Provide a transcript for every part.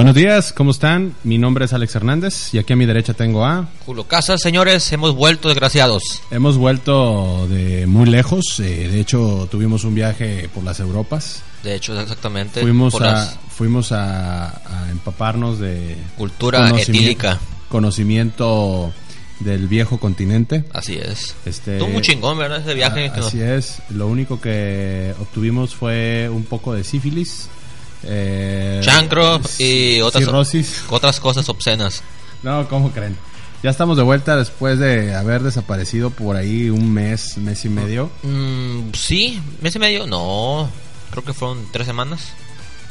Buenos días, ¿cómo están? Mi nombre es Alex Hernández y aquí a mi derecha tengo a... Julio Casas, señores, hemos vuelto desgraciados. Hemos vuelto de muy lejos, eh, de hecho tuvimos un viaje por las Europas. De hecho, exactamente. Fuimos, por a, las- fuimos a, a empaparnos de... Cultura conocimiento- etílica. Conocimiento del viejo continente. Así es. Este, Estuvo muy chingón, ¿verdad? Ese viaje. a- así es, lo único que obtuvimos fue un poco de sífilis. Eh, Chancro y otras, cirrosis. otras cosas obscenas. No, ¿cómo creen? Ya estamos de vuelta después de haber desaparecido por ahí un mes, mes y medio. Mm, sí, mes y medio. No, creo que fueron tres semanas.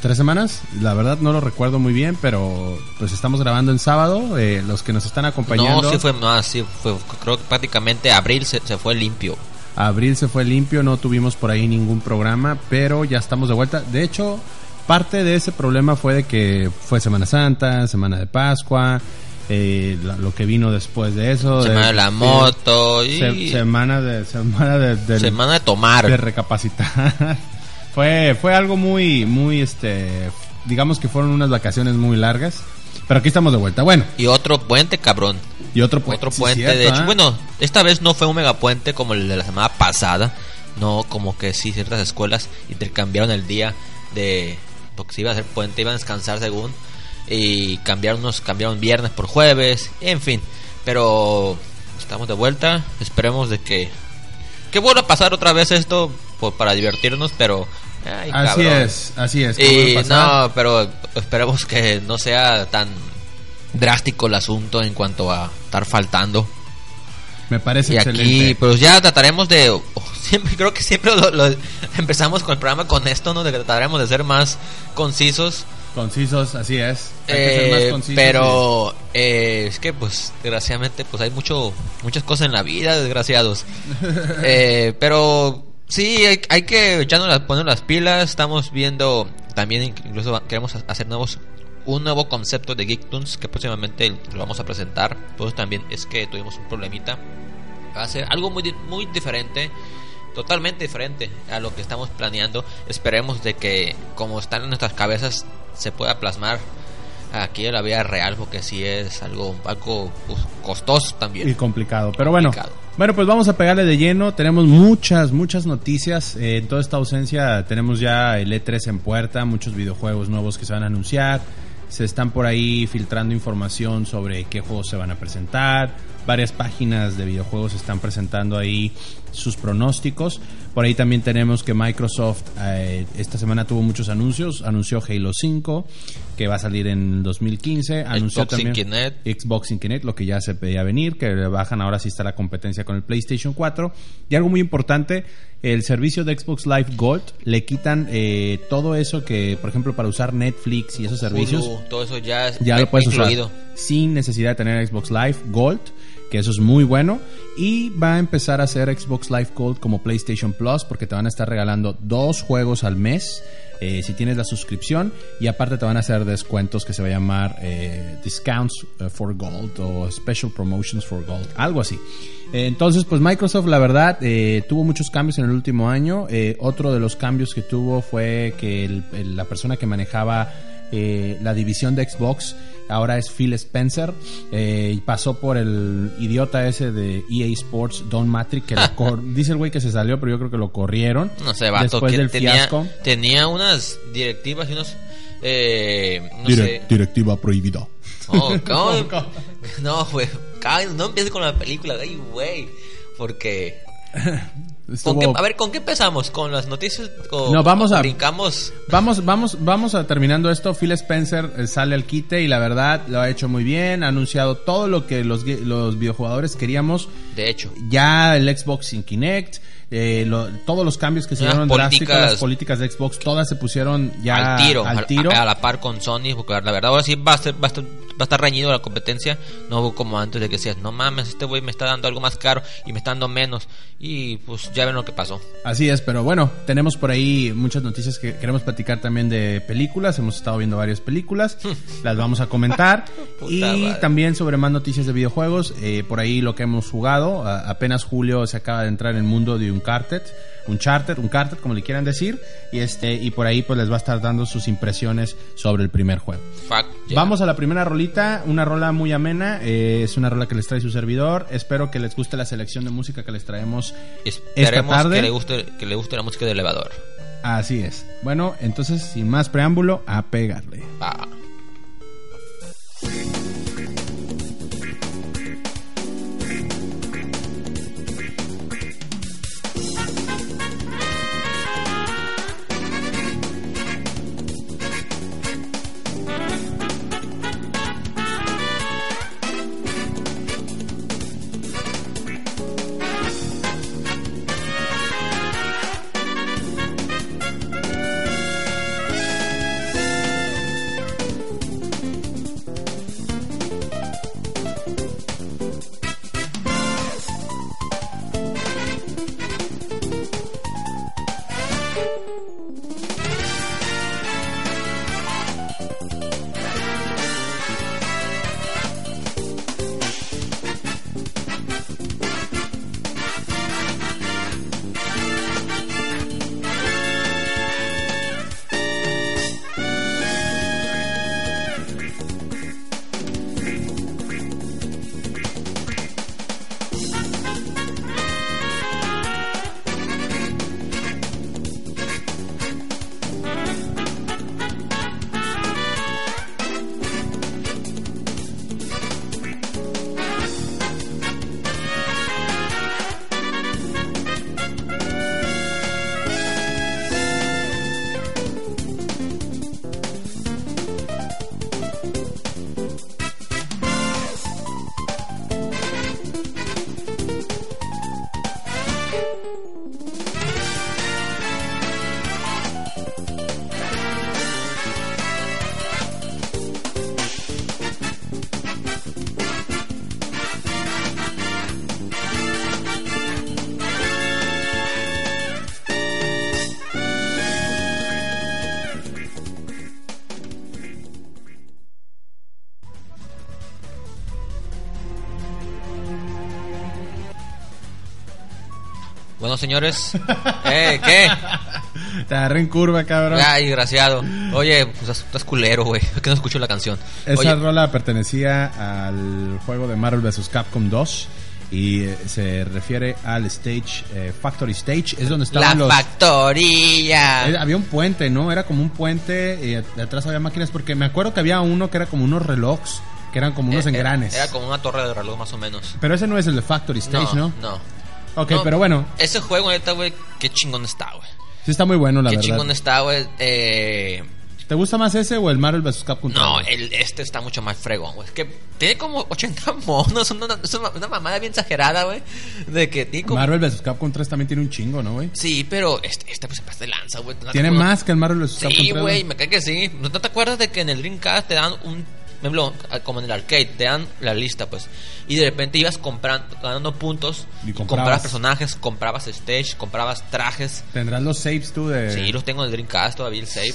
¿Tres semanas? La verdad no lo recuerdo muy bien, pero pues estamos grabando en sábado. eh, los que nos están acompañando. No, sí fue más. Sí, fue, creo que prácticamente abril se, se fue limpio. Abril se fue limpio, no tuvimos por ahí ningún programa, pero ya estamos de vuelta. De hecho, parte de ese problema fue de que fue Semana Santa, Semana de Pascua, eh, la- lo que vino después de eso. Semana de la moto y se- semana de semana de, semana de tomar. de recapacitar. fue fue algo muy muy este digamos que fueron unas vacaciones muy largas, pero aquí estamos de vuelta. Bueno, Y otro puente, cabrón. y otro pu- Otro sí, puente, cierto, de hecho. ¿ah? Bueno, esta vez no fue un megapuente como el de la semana pasada. No, como que sí, ciertas escuelas intercambiaron el día de. Porque iba a hacer puente, iban a descansar según. Y cambiaron unos, cambiaron viernes por jueves. En fin, pero estamos de vuelta. Esperemos de que. Que vuelva a pasar otra vez esto por- para divertirnos, pero. ay, así cabrón. es, así es. Y no, pero esperemos que no sea tan drástico el asunto en cuanto a estar faltando. Me parece Y excelente. aquí, pues ya trataremos de. oh, siempre Creo que siempre lo- lo- empezamos con el programa con esto, ¿no? De que trataremos de ser más concisos. Concisos, así es. Hay que ser Eh, más concisos pero eh, es que, pues, desgraciadamente, pues hay mucho, muchas cosas en la vida, desgraciados. Eh, pero sí, hay, hay que echarnos las, poner las pilas. Estamos viendo también, incluso queremos hacer nuevos un nuevo concepto de Geektoons que próximamente lo vamos a presentar. Pues también es que tuvimos un problemita. Va a ser algo muy, muy diferente, totalmente diferente a lo que estamos planeando. Esperemos de que, como están en nuestras cabezas, se pueda plasmar aquí en la vida real, porque sí es algo, algo pues, costoso Y también. complicado. Pero bueno, Complicado. bueno, pues vamos a pegarle de lleno. Tenemos muchas, muchas noticias. Eh, en toda esta ausencia tenemos ya el E3 en puerta, muchos videojuegos nuevos que se van a anunciar. Se están por ahí filtrando información sobre qué juegos se van a presentar. Varias páginas de videojuegos están presentando ahí sus pronósticos. Por ahí también tenemos que Microsoft eh, esta semana tuvo muchos anuncios. Anunció Halo 5, que va a salir en 2015. Anunció Xbox también Kinect. Xbox sin Kinect, lo que ya se pedía venir, que bajan ahora sí está la competencia con el PlayStation 4. Y algo muy importante, el servicio de Xbox Live Gold le quitan eh, todo eso que, por ejemplo, para usar Netflix y esos servicios, Hulu, todo eso ya, ya lo puedes incluido. usar sin necesidad de tener Xbox Live Gold, que eso es muy bueno. Y va a empezar a hacer Xbox Live Gold como PlayStation Plus, porque te van a estar regalando dos juegos al mes. eh, si tienes la suscripción y aparte te van a hacer descuentos que se va a llamar eh, Discounts eh, for Gold o Special Promotions for Gold, algo así. Entonces, pues Microsoft, la verdad, tuvo muchos cambios en el último año. Otro de los cambios que tuvo fue que la persona que manejaba la división de Xbox ahora es Phil Spencer, eh, y pasó por el idiota ese de EA Sports, Don Matrix, que lo cor- dice el güey que se salió, pero yo creo que lo corrieron. No sé, vato, Después que del tenía, fiasco. tenía unas directivas y unos... Eh, no Dire- sé. Directiva prohibida. Oh, ¿cómo? No, güey. No empieces con la película, ay, güey. Porque... ¿con Estuvo- qué- a ver, ¿con qué empezamos? ¿Con las noticias? ¿O, No, vamos a- Brincamos... Vamos, vamos, vamos a terminando esto. Phil Spencer eh, sale al quite y la verdad lo ha hecho muy bien. Ha anunciado todo lo que los, los videojugadores queríamos. De hecho. Ya el Xbox sin Kinect, eh, lo- todos los cambios que se Las dieron drásticos, las políticas de Xbox, todas se pusieron ya al tiro, al al- tiro. A, a la par con Sony, porque la verdad ahora sí va a, ser, va a, estar, va a estar reñido la competencia, no como antes de que decías, no mames, este güey me está dando algo más caro y me está dando menos, y pues ya ven lo que pasó. Así es, pero bueno, tenemos por ahí muchas noticias que queremos platicar también de películas. Hemos estado viendo varias películas, las vamos a comentar. Y madre. también sobre más noticias de videojuegos, eh, por ahí lo que hemos jugado. A- apenas Julio se acaba de entrar en el mundo de Uncharted, Uncharted, Uncharted, como le quieran decir. Y, este, y por ahí pues les va a estar dando sus impresiones sobre el primer juego. Fuck. Vamos a la primera rolita, una rola muy amena, eh, es una rola que les trae su servidor. Espero que les guste la selección de música que les traemos Esperemos esta tarde. que le guste que le guste la música de elevador. Así es. Bueno, entonces, sin más preámbulo, a pegarle. Bueno, señores, eh, ¿qué? Te agarré en curva, cabrón. Ay, desgraciado. Oye, pues estás culero, güey. Que no escucho la canción. Esa Oye, rola pertenecía al juego de Marvel vs. Capcom 2 y eh, se refiere al stage, eh, Factory Stage. Es donde la estaban los... factoría. Eh, había un puente, ¿no? Era como un puente y at- atrás había máquinas porque me acuerdo que había uno que era como unos relojes, que eran como unos Eh, eh, engranes. Era como una torre de reloj, más o menos. Pero ese no es el de Factory Stage, ¿no? No. Ok, No, pero bueno, Ese juego, neta, güey, qué chingón está, güey. sí está muy bueno, la Qué verdad. chingón está, güey. Eh, ¿Te gusta más ese o el Marvel vs. Capcom 3? no, el, este está mucho más fregón, güey. Es que tiene como 80 monos, una, es una, una mamada bien exagerada, güey. De que tiene como... Marvel vs. Capcom 3 también tiene un chingo, ¿no, güey? Sí, pero este, este pues se pasa de lanza, güey. No Tiene más que el Marvel vs. Capcom 3. Sí, güey, me cae que sí. ¿No te acuerdas de que en el Dreamcast te dan un... por ejemplo, como en el arcade, te dan la lista, pues. Y de repente ibas comprando, ganando puntos. Y comprabas. comprabas personajes, comprabas stage, comprabas trajes. Tendrás los saves tú de... Sí, los tengo en el Dreamcast todavía, el save.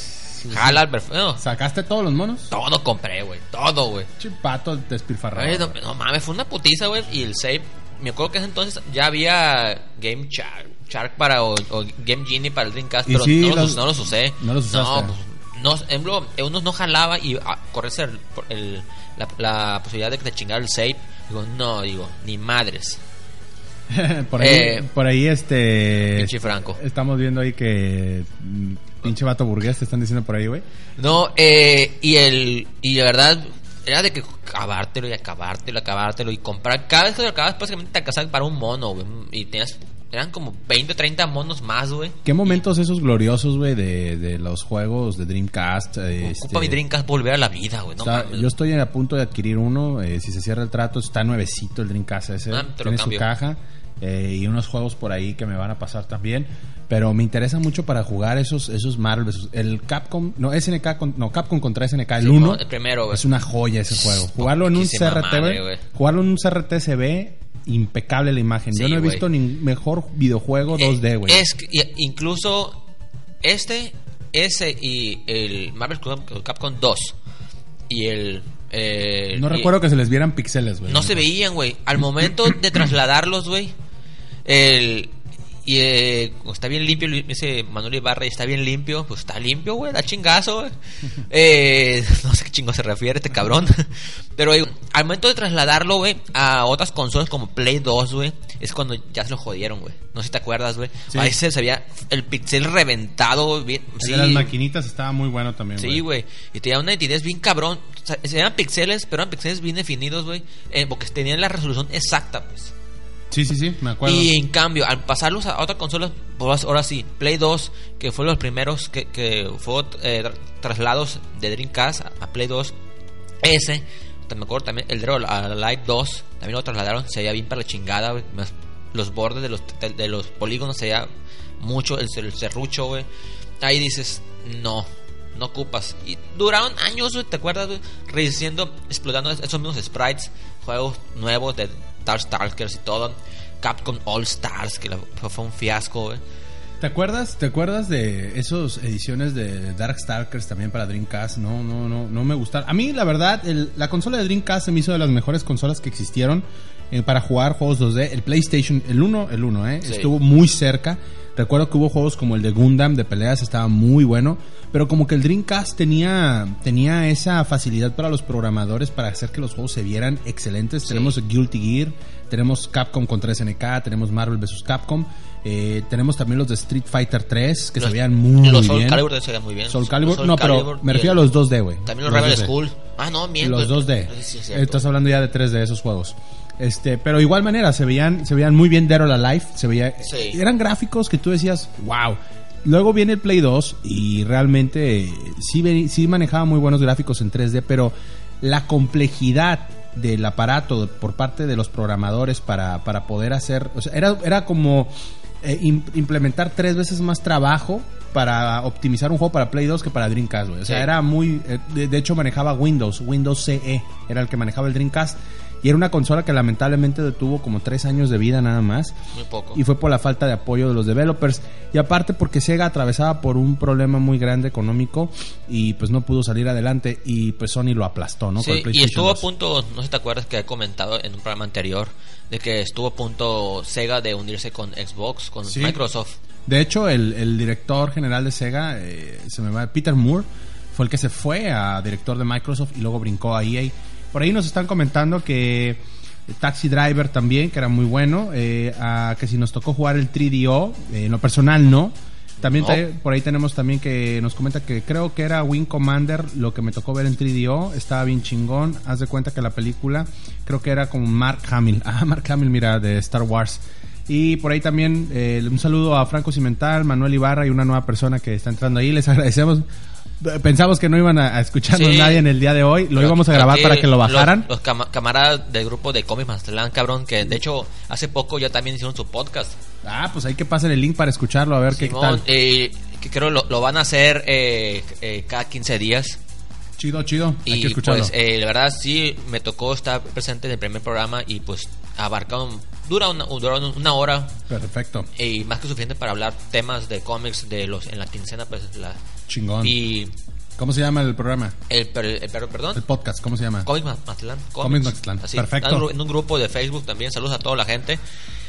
Jala. No, ¿Sacaste todos los monos? todo compré, güey. Todo, güey. Chipato despilfarrado. Ay, No, no mames, fue una putiza, güey. Y el save, me acuerdo que ese entonces ya había Game Shark, Shark para o, o Game Genie para el Dreamcast, pero sí, no, los, los- no los usé. no los usaste. No, pues, no, en ejemplo, unos no jalaba y a correrse el- el- la, la posibilidad de que te chingara el save. Digo, no, digo, ni madres. por ahí, Eh, por ahí este... Pinche Franco. Estamos viendo ahí que... mm, Pinche vato burgués, te están diciendo por ahí, güey. No, eh, y el y la verdad era de que acabártelo y acabártelo, acabártelo y comprar. Cada vez que lo acabas, básicamente te alcanzaba para un mono, güey. Y tenías, eran como 20 o 30 monos más, güey. ¿Qué momentos esos gloriosos, güey, de, de los juegos de Dreamcast? eh, Ocupa este, mi Dreamcast volver a la vida, güey. No yo estoy a punto de adquirir uno. eh, si se cierra el trato, está nuevecito el Dreamcast ese. Ah, te lo Tiene su caja eh, y unos juegos por ahí que me van a pasar también. Pero me interesa mucho para jugar esos esos Marvel versus- El Capcom, no, SNK, con- no, Capcom contra SNK, el Sí, 1. no, el primero. Es una joya ese juego. Jugarlo en un CRT. Jugarlo en un CRT se ve impecable la imagen. Yo no he visto ni mejor videojuego 2D, güey. Eh, Es incluso este, ese y el Marvel Cap- Capcom 2 y el... eh, no y- recuerdo que se les vieran pixeles, güey. No se veían, güey. Al momento de trasladarlos, güey. El. Y eh, está bien limpio, ese Manuel Ibarra y está bien limpio, pues está limpio, güey, da chingazo, güey. Eh, no sé qué chingo se refiere este cabrón. Pero al momento de trasladarlo, güey, a otras consolas como Play 2, güey, es cuando ya se lo jodieron, güey. No sé si te acuerdas, güey. Sí. Ahí se sabía el pixel reventado, güey, bien. El sí, de las maquinitas estaba muy bueno también, Sí, güey. Y tenía una nitidez bien cabrón. O sea, eran pixeles, pero eran pixeles bien definidos, güey. porque tenían la resolución exacta, pues. Sí, sí, sí, me acuerdo. Y en cambio, al pasarlos a otra consola, pues ahora sí, Play 2, que fue los primeros que, que fue eh, tra- traslados de Dreamcast a, Play 2, ese, me acuerdo también, el de a Live 2, también lo trasladaron, se veía bien para la chingada, los bordes de los, de, los polígonos se veía mucho, el, el serrucho, güey. Ahí dices, no, no ocupas. Y duraron años, ¿te acuerdas, güey? Rediciendo, explotando esos mismos sprites, juegos nuevos de Darkstalkers y todo. Capcom All Stars, que fue un fiasco, güey. ¿Te acuerdas? ¿Te acuerdas de esas ediciones de Darkstalkers también para Dreamcast? No, no, no, no me gustaron. A mí, la verdad, el- la consola de Dreamcast se me hizo de las mejores consolas que existieron eh, para jugar juegos 2D. El PlayStation, el 1, el 1, ¿eh? Sí. Estuvo muy cerca. Recuerdo que hubo juegos como el de Gundam de peleas, estaba muy bueno. Pero como que el Dreamcast tenía, tenía esa facilidad para los programadores para hacer que los juegos se vieran excelentes. Tenemos Guilty Gear, tenemos Capcom contra SNK, tenemos Marvel vs. Capcom. eh, tenemos también los de Street Fighter 3 que Los- se veían muy, los bien. Soul Calibur se veían muy bien. Soul Calibur, Los no, pero me refiero a los 2D, güey. También los, Rebel 2D. School. Ah, no, miento. Los 2D. Sí, sí, es Eh, cierto. Estás hablando ya de 3D esos juegos. Este, pero igual manera se veían se veían muy bien Dead or Alive, se veía Sí. eran gráficos que tú decías, "Wow." Luego viene el Play 2 y realmente eh, sí sí manejaba muy buenos gráficos en 3D, pero la complejidad del aparato por parte de los programadores para, para poder hacer, o sea, era era como eh, im- implementar tres veces más trabajo para optimizar un juego para Play 2 que para Dreamcast, güey. O sea, Sí. era muy... eh, de, de hecho, manejaba Windows, Windows CE, era el que manejaba el Dreamcast. Y era una consola que lamentablemente detuvo como tres años de vida nada más. Muy poco. Y fue por la falta de apoyo de los developers. Y aparte porque Sega atravesaba por un problema muy grande económico y pues no pudo salir adelante. Y pues Sony lo aplastó, ¿no? Con el y estuvo a 2. punto, no sé si te acuerdas que he comentado en un programa anterior, de que estuvo a punto Sega de unirse con Xbox, con Sí. Microsoft. De hecho, el, el director general de Sega, eh, se me va, Peter Moore, fue el que se fue a director de Microsoft y luego brincó a EA. Por ahí nos están comentando que Taxi Driver también, que era muy bueno, eh, a que si nos tocó jugar el 3DO, eh, en lo personal no. También No. te- por ahí tenemos también que nos comenta que creo que era Wing Commander lo que me tocó ver en 3DO, estaba bien chingón. Haz de cuenta que la película creo que era con Mark Hamill. Ah, Mark Hamill, mira, de Star Wars. Y por ahí también eh, un saludo a Franco Cimental, Manuel Ibarra y una nueva persona que está entrando ahí. Les agradecemos. Pensamos que no iban a, a escucharnos Sí. nadie en el día de hoy. Lo Pero íbamos a grabar para que lo los- bajaran. Los, cama- camaradas del grupo de Comics Mazatlán, cabrón, que de hecho hace poco ya también hicieron su podcast. Ah, pues hay que pasar el link para escucharlo, a ver qué tal. eh, que creo lo, lo van a hacer eh, eh, cada 15 días. Chido, chido. hay que Y escucharlo. pues, eh, la verdad, sí, me tocó estar presente en el primer programa y pues abarcaron, dura una, dura una hora Perfecto. y más que suficiente para hablar temas de cómics de los en la quincena, pues la. Chingón. Y ¿Cómo se llama el programa? el, per- el perdón. El podcast, ¿cómo se llama? Comics Ma- Mazatlán. Comics Mazatlán, perfecto. En un, grupo de Facebook también. Saludos a toda la gente.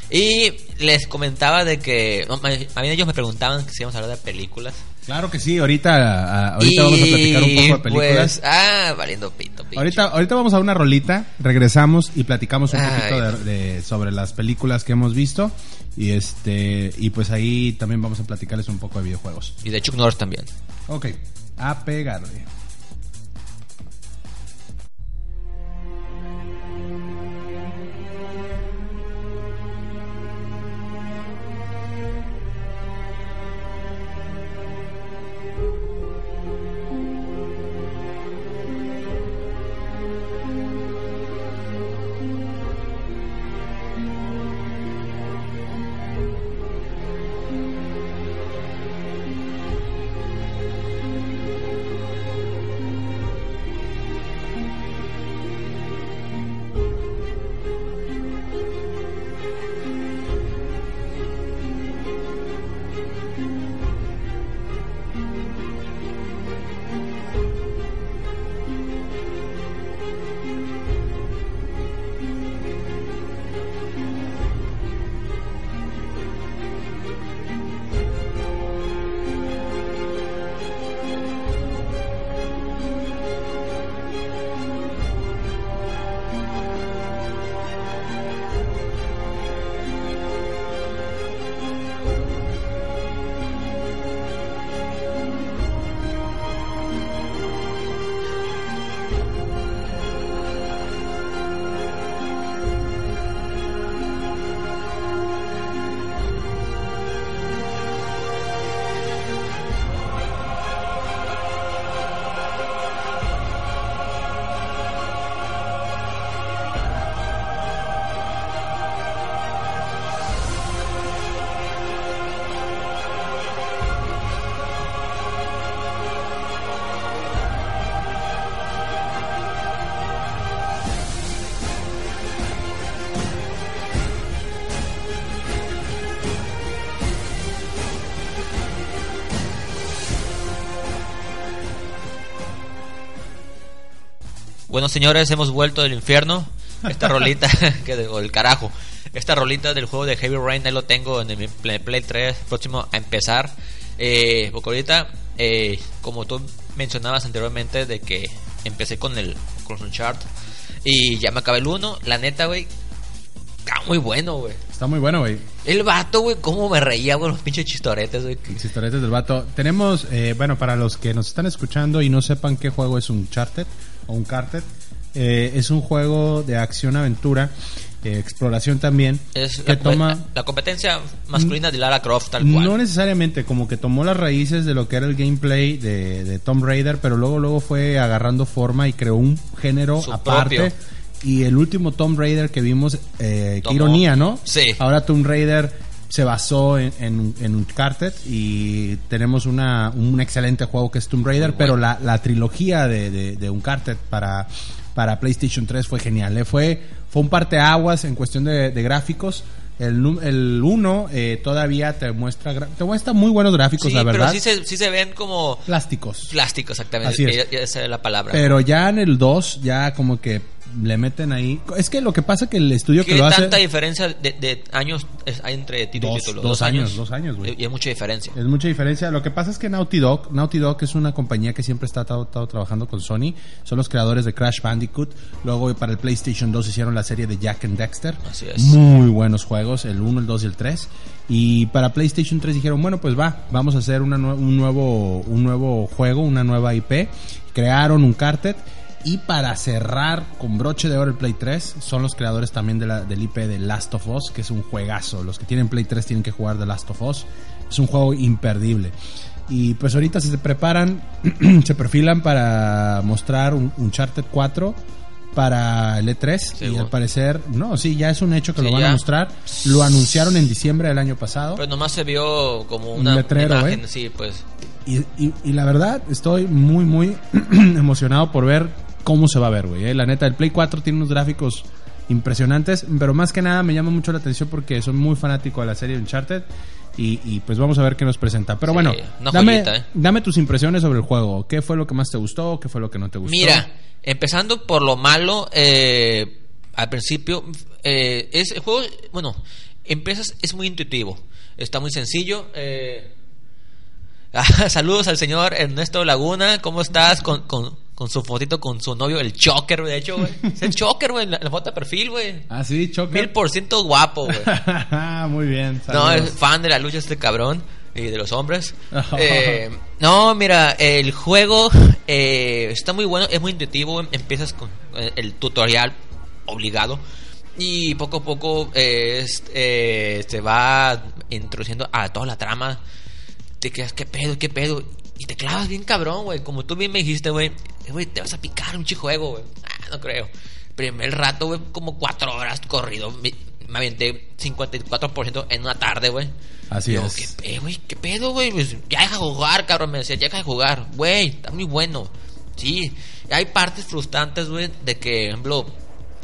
Y les comentaba de que. no, a mí ellos me preguntaban que si íbamos a hablar de películas. Claro que sí, ahorita, ahorita Y, vamos a platicar un poco de películas. Pues, ah, valiendo pito. Ahorita, ahorita vamos a una rolita, regresamos y platicamos un Ay. poquito de, de- sobre las películas que hemos visto y este y pues ahí también vamos a platicarles un poco de videojuegos. Y de Chuck Norris también. Ok, a pegarle. Bueno, señores, hemos vuelto del infierno. Esta rolita, que de, o el carajo. Esta rolita del juego de Heavy Rain, ahí lo tengo en el Play, Play 3, próximo a empezar. Eh, porque ahorita, eh, como tú mencionabas anteriormente, de que empecé con el con el chart y ya me acabé el 1. La neta, güey, está muy bueno, güey. Está muy bueno, güey. El vato, güey, cómo me reía con los pinches chistoretes, güey. Chistoretes del vato. Tenemos, eh, bueno, para los que nos están escuchando y no sepan qué juego es un Charted o un Carted, eh, es un juego de acción-aventura, eh, exploración también, Es que la, toma... la competencia masculina de Lara Croft, tal cual. No necesariamente, como que tomó las raíces de lo que era el gameplay de, de Tomb Raider, pero luego luego fue agarrando forma y creó un género Su aparte. propio. Y el último Tomb Raider que vimos, eh, qué ironía, ¿no? Sí. Ahora Tomb Raider se basó en, en, en Uncharted y tenemos una, un excelente juego que es Tomb Raider, pero la, la trilogía de, de, de Uncharted para, para PlayStation 3 fue genial. ¿eh? Fue, fue un parteaguas en cuestión de, de gráficos. El, el 1 eh, todavía te muestra, te muestra muy buenos gráficos, Sí, la verdad. pero sí se, sí se ven como Plásticos. plástico, exactamente. Así es. Esa es la palabra. Pero ya en el 2, ya como que le meten ahí. Es que lo que pasa que el estudio que ¿Qué lo hace. tanta diferencia de, de años es- hay entre título Dos- y título? dos años, dos años, güey. Y hay mucha diferencia. Es mucha diferencia. Lo que pasa es que Naughty Dog, Naughty Dog es una compañía que siempre está estado, estado trabajando con Sony. Son los creadores de Crash Bandicoot. Luego para el PlayStation 2 hicieron la serie de Jack and Dexter. Así es. Muy buenos juegos, el 1, el 2 y el 3. Y para PlayStation 3 dijeron, bueno, pues va, vamos a hacer una un, nuevo, un nuevo juego, una nueva IP. Crearon un cartet. Y para cerrar con broche de oro el Play 3, son los creadores también de la, del IP de Last of Us, que es un juegazo. Los que tienen Play 3 tienen que jugar de Last of Us. Es un juego imperdible. Y pues ahorita se preparan, se perfilan para mostrar un Uncharted 4 para el E3 y al parecer, no, sí, ya es un hecho que Sí, lo van ya. a mostrar. Lo anunciaron en diciembre del año pasado. Pero nomás se vio como Un una letrero, imagen, ¿eh? sí, pues. Y, y- y la verdad, estoy muy, muy emocionado por ver cómo se va a ver, güey. eh. La neta, el Play 4 tiene unos gráficos impresionantes, pero más que nada me llama mucho la atención porque soy muy fanático de la serie Uncharted. Y, y pues vamos a ver qué nos presenta. Pero Sí, bueno, dame, joyita, ¿eh? dame tus impresiones sobre el juego. ¿Qué fue lo que más te gustó? ¿Qué fue lo que no te gustó? Mira, empezando por lo malo, eh, al principio, eh, es el juego, bueno, empiezas, es muy intuitivo, está muy sencillo. Eh, saludos al señor Ernesto Laguna, ¿cómo estás? Con, con, con su fotito con su novio, el Choker, de hecho, güey. Es el Choker, güey, la, la foto de perfil, güey. Ah, sí, choque. Mil por ciento guapo, güey. Muy bien. No, saludos. es fan de la lucha este cabrón y de los hombres. Eh, no, mira, el juego eh, está muy bueno, es muy intuitivo. Empiezas con eh, el tutorial obligado y poco a poco eh, es- se va introduciendo a toda la trama. Te quedas, ¿qué pedo, qué pedo? Y te clavas bien cabrón, güey. Como tú bien me dijiste, güey, güey, te vas a picar un juego, güey. Ah, no creo. Primer rato, güey, como cuatro horas corrido. Me, me aventé 54% en una tarde, güey. Así Yo, es. ¿qué pedo, güey? ¿Qué pedo, güey? Pues, ya deja de jugar, cabrón. Me decía, ya deja de jugar. Güey, está muy bueno. Sí. Hay partes frustrantes, güey, de que, por ejemplo,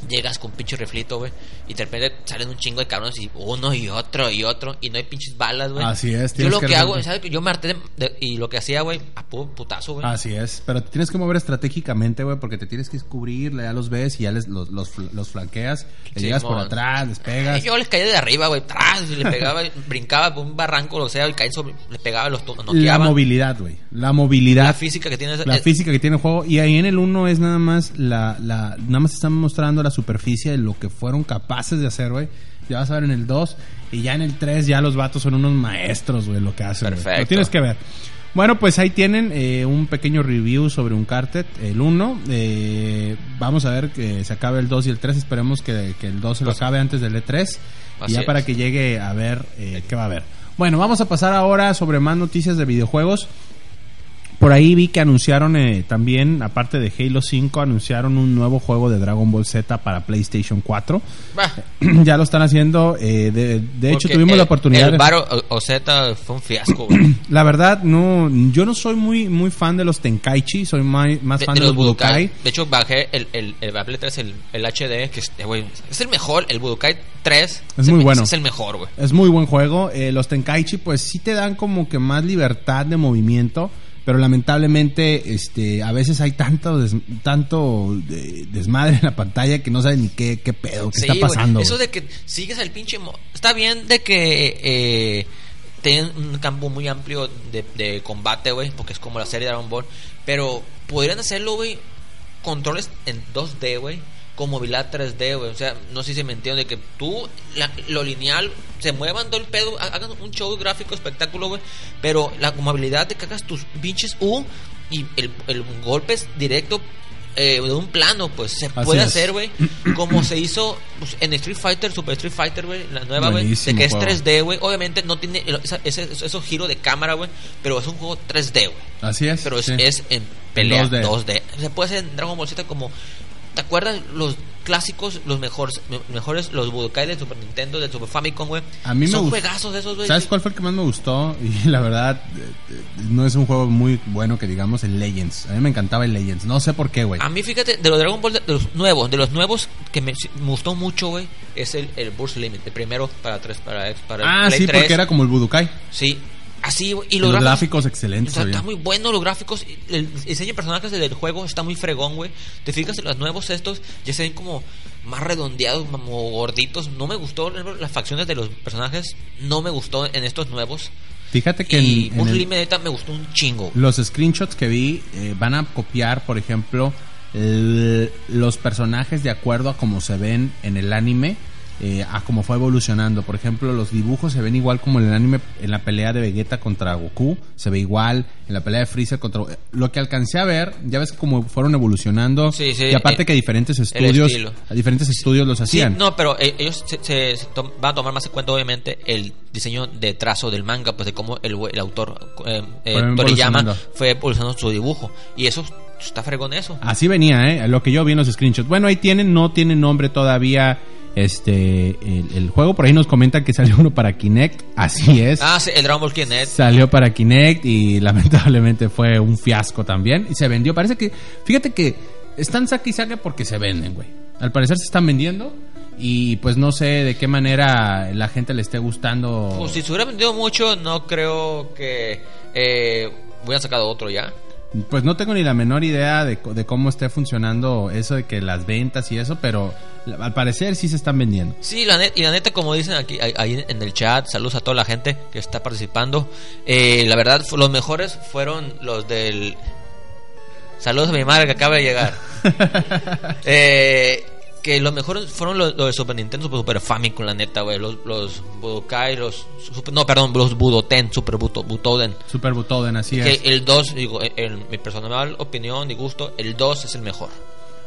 llegas con un pinche reflito, güey, y de repente salen un chingo de cabrones y uno y otro y otro, y no hay pinches balas, güey. Así es, Yo lo que que, hago. ¿sabes? Yo me harté de- de- y lo que hacía, güey, a putazo, güey. Así es, pero te tienes que mover estratégicamente, güey, porque te tienes que descubrir, ya los ves y ya les, los, los, los flanqueas, le Sí, llegas por atrás, les pegas. Yo les caía de arriba, güey, tras, y le pegaba, brincaba por un barranco, lo que sea, y caía sobre, le pegaba, los to- La movilidad, güey. La movilidad. La física que tiene la física que tiene el juego. Y ahí en el 1 es nada más la, la, nada más están mostrando la superficie de lo que fueron capaces de hacer, güey. Ya vas a ver en el 2. Y ya en el 3 ya los vatos son unos maestros, güey, lo que hacen. Perfecto. Lo tienes que ver. Bueno, pues ahí tienen eh, un pequeño review sobre Uncharted, el 1. Eh, vamos a ver que se acabe el 2 y el 3. Esperemos que, que el 2 se lo acabe antes del E3. Y Pues ya es. para que llegue a ver eh, qué va a haber. Bueno, vamos a pasar ahora sobre más noticias de videojuegos. Por ahí vi que anunciaron eh, también, aparte de Halo 5, anunciaron un nuevo juego de Dragon Ball Z para PlayStation 4. bah, ya lo están haciendo. eh, de, de hecho, tuvimos el- la oportunidad. El Baro o, o Z fue un fiasco, güey. la verdad, no, yo no soy muy muy fan de los Tenkaichi, soy más de, fan de de, los Budokai. De hecho, bajé el, el, el Apple 3, el, el HD, que es, eh, güey, es el mejor. El Budokai 3 Es muy bueno. Es el mejor, güey. Es muy buen juego. Eh, los Tenkaichi, pues sí te dan como que más libertad de movimiento. Pero lamentablemente, este, a veces hay tanto, des- tanto desmadre en la pantalla que no sabes ni qué, qué pedo, qué Sí, está pasando. Eso de que sigues al pinche. mo- Está bien de que eh, tienen un campo muy amplio de, de combate, güey, porque es como la serie de Dragon Ball. Pero podrían hacerlo, güey, controles en 2D, güey, con movilidad 3D, güey. O sea, no sé si me entienden de que tú, la- lo lineal, se muevan todo el pedo, ha- hagan un show gráfico, espectáculo, güey. Pero la movilidad de que hagas tus pinches U y el, el golpe es directo. eh, de un plano, pues se Así puede es. hacer, güey. Como se hizo pues, en Street Fighter, Super Street Fighter, güey, la nueva, güey. De que es juego. 3D, güey. Obviamente no tiene esa- ese, esos giros de cámara, güey. Pero es un juego 3D, güey. Así es. Pero es, sí. es en pelea 2D. 2D. Se puede hacer en Dragon Ball Z como. ¿Te acuerdas los clásicos, los mejores, me- mejores, los Budokai del Super Nintendo, del Super Famicom, güey? A mí me Son juegazos esos, güey. ¿Sabes cuál fue el que más me gustó? Y la verdad, eh, no es un juego muy bueno que digamos el Legends. A mí me encantaba el Legends. No sé por qué, güey. A mí, fíjate, de los Dragon Ball, de, los nuevos, de los nuevos que me, me gustó mucho, güey, es el, el Burst Limit, el primero para tres, para, para el Ah, Play sí, 3. porque era como el Budokai. Sí, así. Y los, los gráficos gráficos excelentes. O sea, se está muy bueno los gráficos. El diseño de personajes del juego está muy fregón, güey. Te fijas en los nuevos estos, ya se ven como más redondeados, como gorditos. No me gustó las facciones de los personajes. No me gustó en estos nuevos. Fíjate que y en, en el- me gustó un chingo. los screenshots que vi eh, van a copiar, por ejemplo, el- los personajes de acuerdo a cómo se ven en el anime, eh, a cómo fue evolucionando. Por ejemplo, los dibujos se ven igual como en el anime, en la pelea de Vegeta contra Goku, se ve igual, en la pelea de Freezer contra... Lo que alcancé a ver, ya ves cómo fueron evolucionando, Sí, sí, y aparte eh, que diferentes estudios, a diferentes estudios los Sí, hacían. no, pero eh, ellos se, se- van a tomar más en cuenta, obviamente, el diseño de trazo del manga, pues de cómo el, el autor eh, eh, Toriyama fue evolucionando su dibujo. Y eso está fregón eso. Así venía, ¿eh? Lo que yo vi en los screenshots. Bueno, ahí tienen, no tiene nombre todavía este el, el juego. Por ahí nos comentan que salió uno para Kinect. Así es. Ah, sí, el Dragon Ball Kinect. Salió para Kinect y lamentablemente fue un fiasco también. Y se vendió. Parece que, fíjate que están saque y saque porque se venden, güey. Al parecer se están vendiendo. Y pues no sé de qué manera la gente le esté gustando. Pues si se hubiera vendido mucho, no creo que eh, hubieran sacado otro ya. Pues no tengo ni la menor idea de, de cómo esté funcionando eso de que las ventas y eso, pero al parecer sí se están vendiendo. Sí, la net- y la neta, como dicen aquí ahí- en el chat, saludos a toda la gente que está participando. Eh, la verdad, los mejores fueron los del. Saludos a mi madre que acaba de llegar. Eh, que los mejores fueron los, los de Super Nintendo, Super, Super Famicom, la neta, güey. Los, los Budokai, los. Super- no, perdón, los Budoten, Super Buto, Butoden. Super Butoden, así Que es. el 2, digo, en, mi personal opinión y gusto, el 2 es el mejor.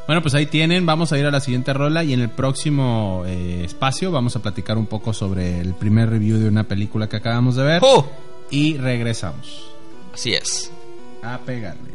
Bueno, pues ahí tienen, vamos a ir a la siguiente rola y en el próximo eh, espacio vamos a platicar un poco sobre el primer review de una película que acabamos de ver ¡Uh! y regresamos Así es. a pegarle.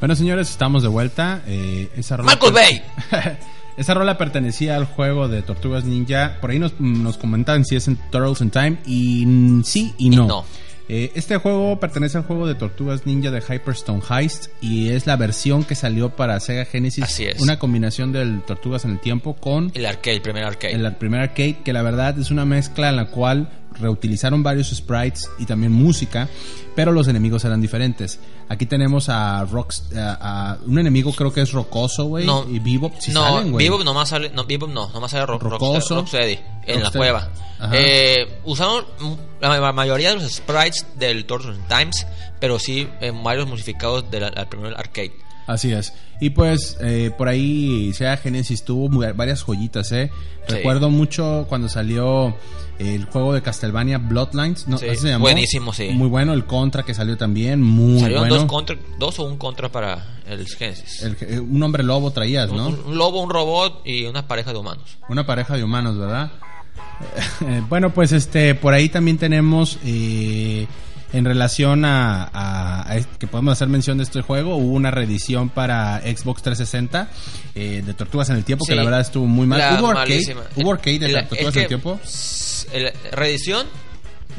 Bueno, señores, estamos de vuelta. Eh, esa rola Michael Bay. esa rola pertenecía al juego de Tortugas Ninja. Por ahí nos, nos comentaban si es en Turtles in Time. Y mm, sí y no. no. Eh, este juego pertenece al juego de Tortugas Ninja de Hyperstone Heist. Y es la versión que salió para Sega Genesis. Así es. Una combinación del Tortugas en el Tiempo con El arcade, el primer arcade. el primer arcade, que la verdad es una mezcla en la cual reutilizaron varios sprites y también música, pero los enemigos eran diferentes. Aquí tenemos a Rox, a, a un enemigo creo que es Rocoso, güey, No, y Bebop, si no, salen. Bebop nomás sale, no, Bebop no, nomás sale Ro Rocoso. Rocksteady, Rocksteady, en la cueva. Eh, usaron la ma- mayoría de los sprites del in Times, pero sí eh, varios modificados del primer arcade. Así es. Y pues eh, por ahí Sega Genesis tuvo muy- varias joyitas, ¿eh? Sí. Recuerdo mucho cuando salió el juego de Castlevania Bloodlines, ¿no? Sí, ¿Así se llamó? buenísimo, sí. Muy bueno, el Contra que salió también, muy Salieron bueno. dos, contra, dos o un contra para el Genesis. El- eh, un hombre lobo traías, ¿no? un, un lobo, un robot y una pareja de humanos. Una pareja de humanos, ¿verdad? Eh, bueno, pues este, por ahí también tenemos eh, en relación a, a- a que podemos hacer mención de este juego, hubo una reedición para Xbox 360 eh, de Tortugas en el Tiempo, que la verdad estuvo muy mal. La ¿Hubo arcade? ¿Hubo arcade de El- Tortugas en el Tiempo? el- reedición,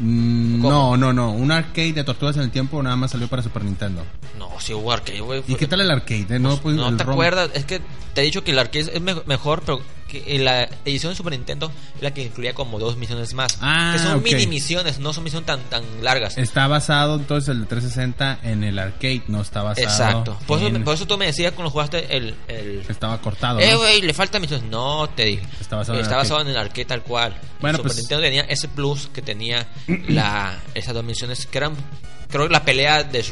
Mm, no, no, no. Un arcade de Tortugas en el Tiempo nada más salió para Super Nintendo. no, sí hubo arcade, güey. ¿Y qué tal el arcade? eh? No, pues, no el te ROM. acuerdas, es que te he dicho que el arcade es me- mejor, pero que la edición de Super Nintendo es la que incluía como dos misiones más. Ah, que son mini misiones, no son misiones tan, tan largas. Está basado entonces el de 360 en el arcade, no está basado Exacto. Por eso, en- por eso tú me decías cuando jugaste el... el Estaba cortado. eh, ¿no? güey, le falta misiones. No, te dije. Está basado en el Está arcade. basado en el arcade tal cual. Bueno, Super pues- Nintendo tenía ese plus que tenía la esas dos misiones que eran creo que la pelea de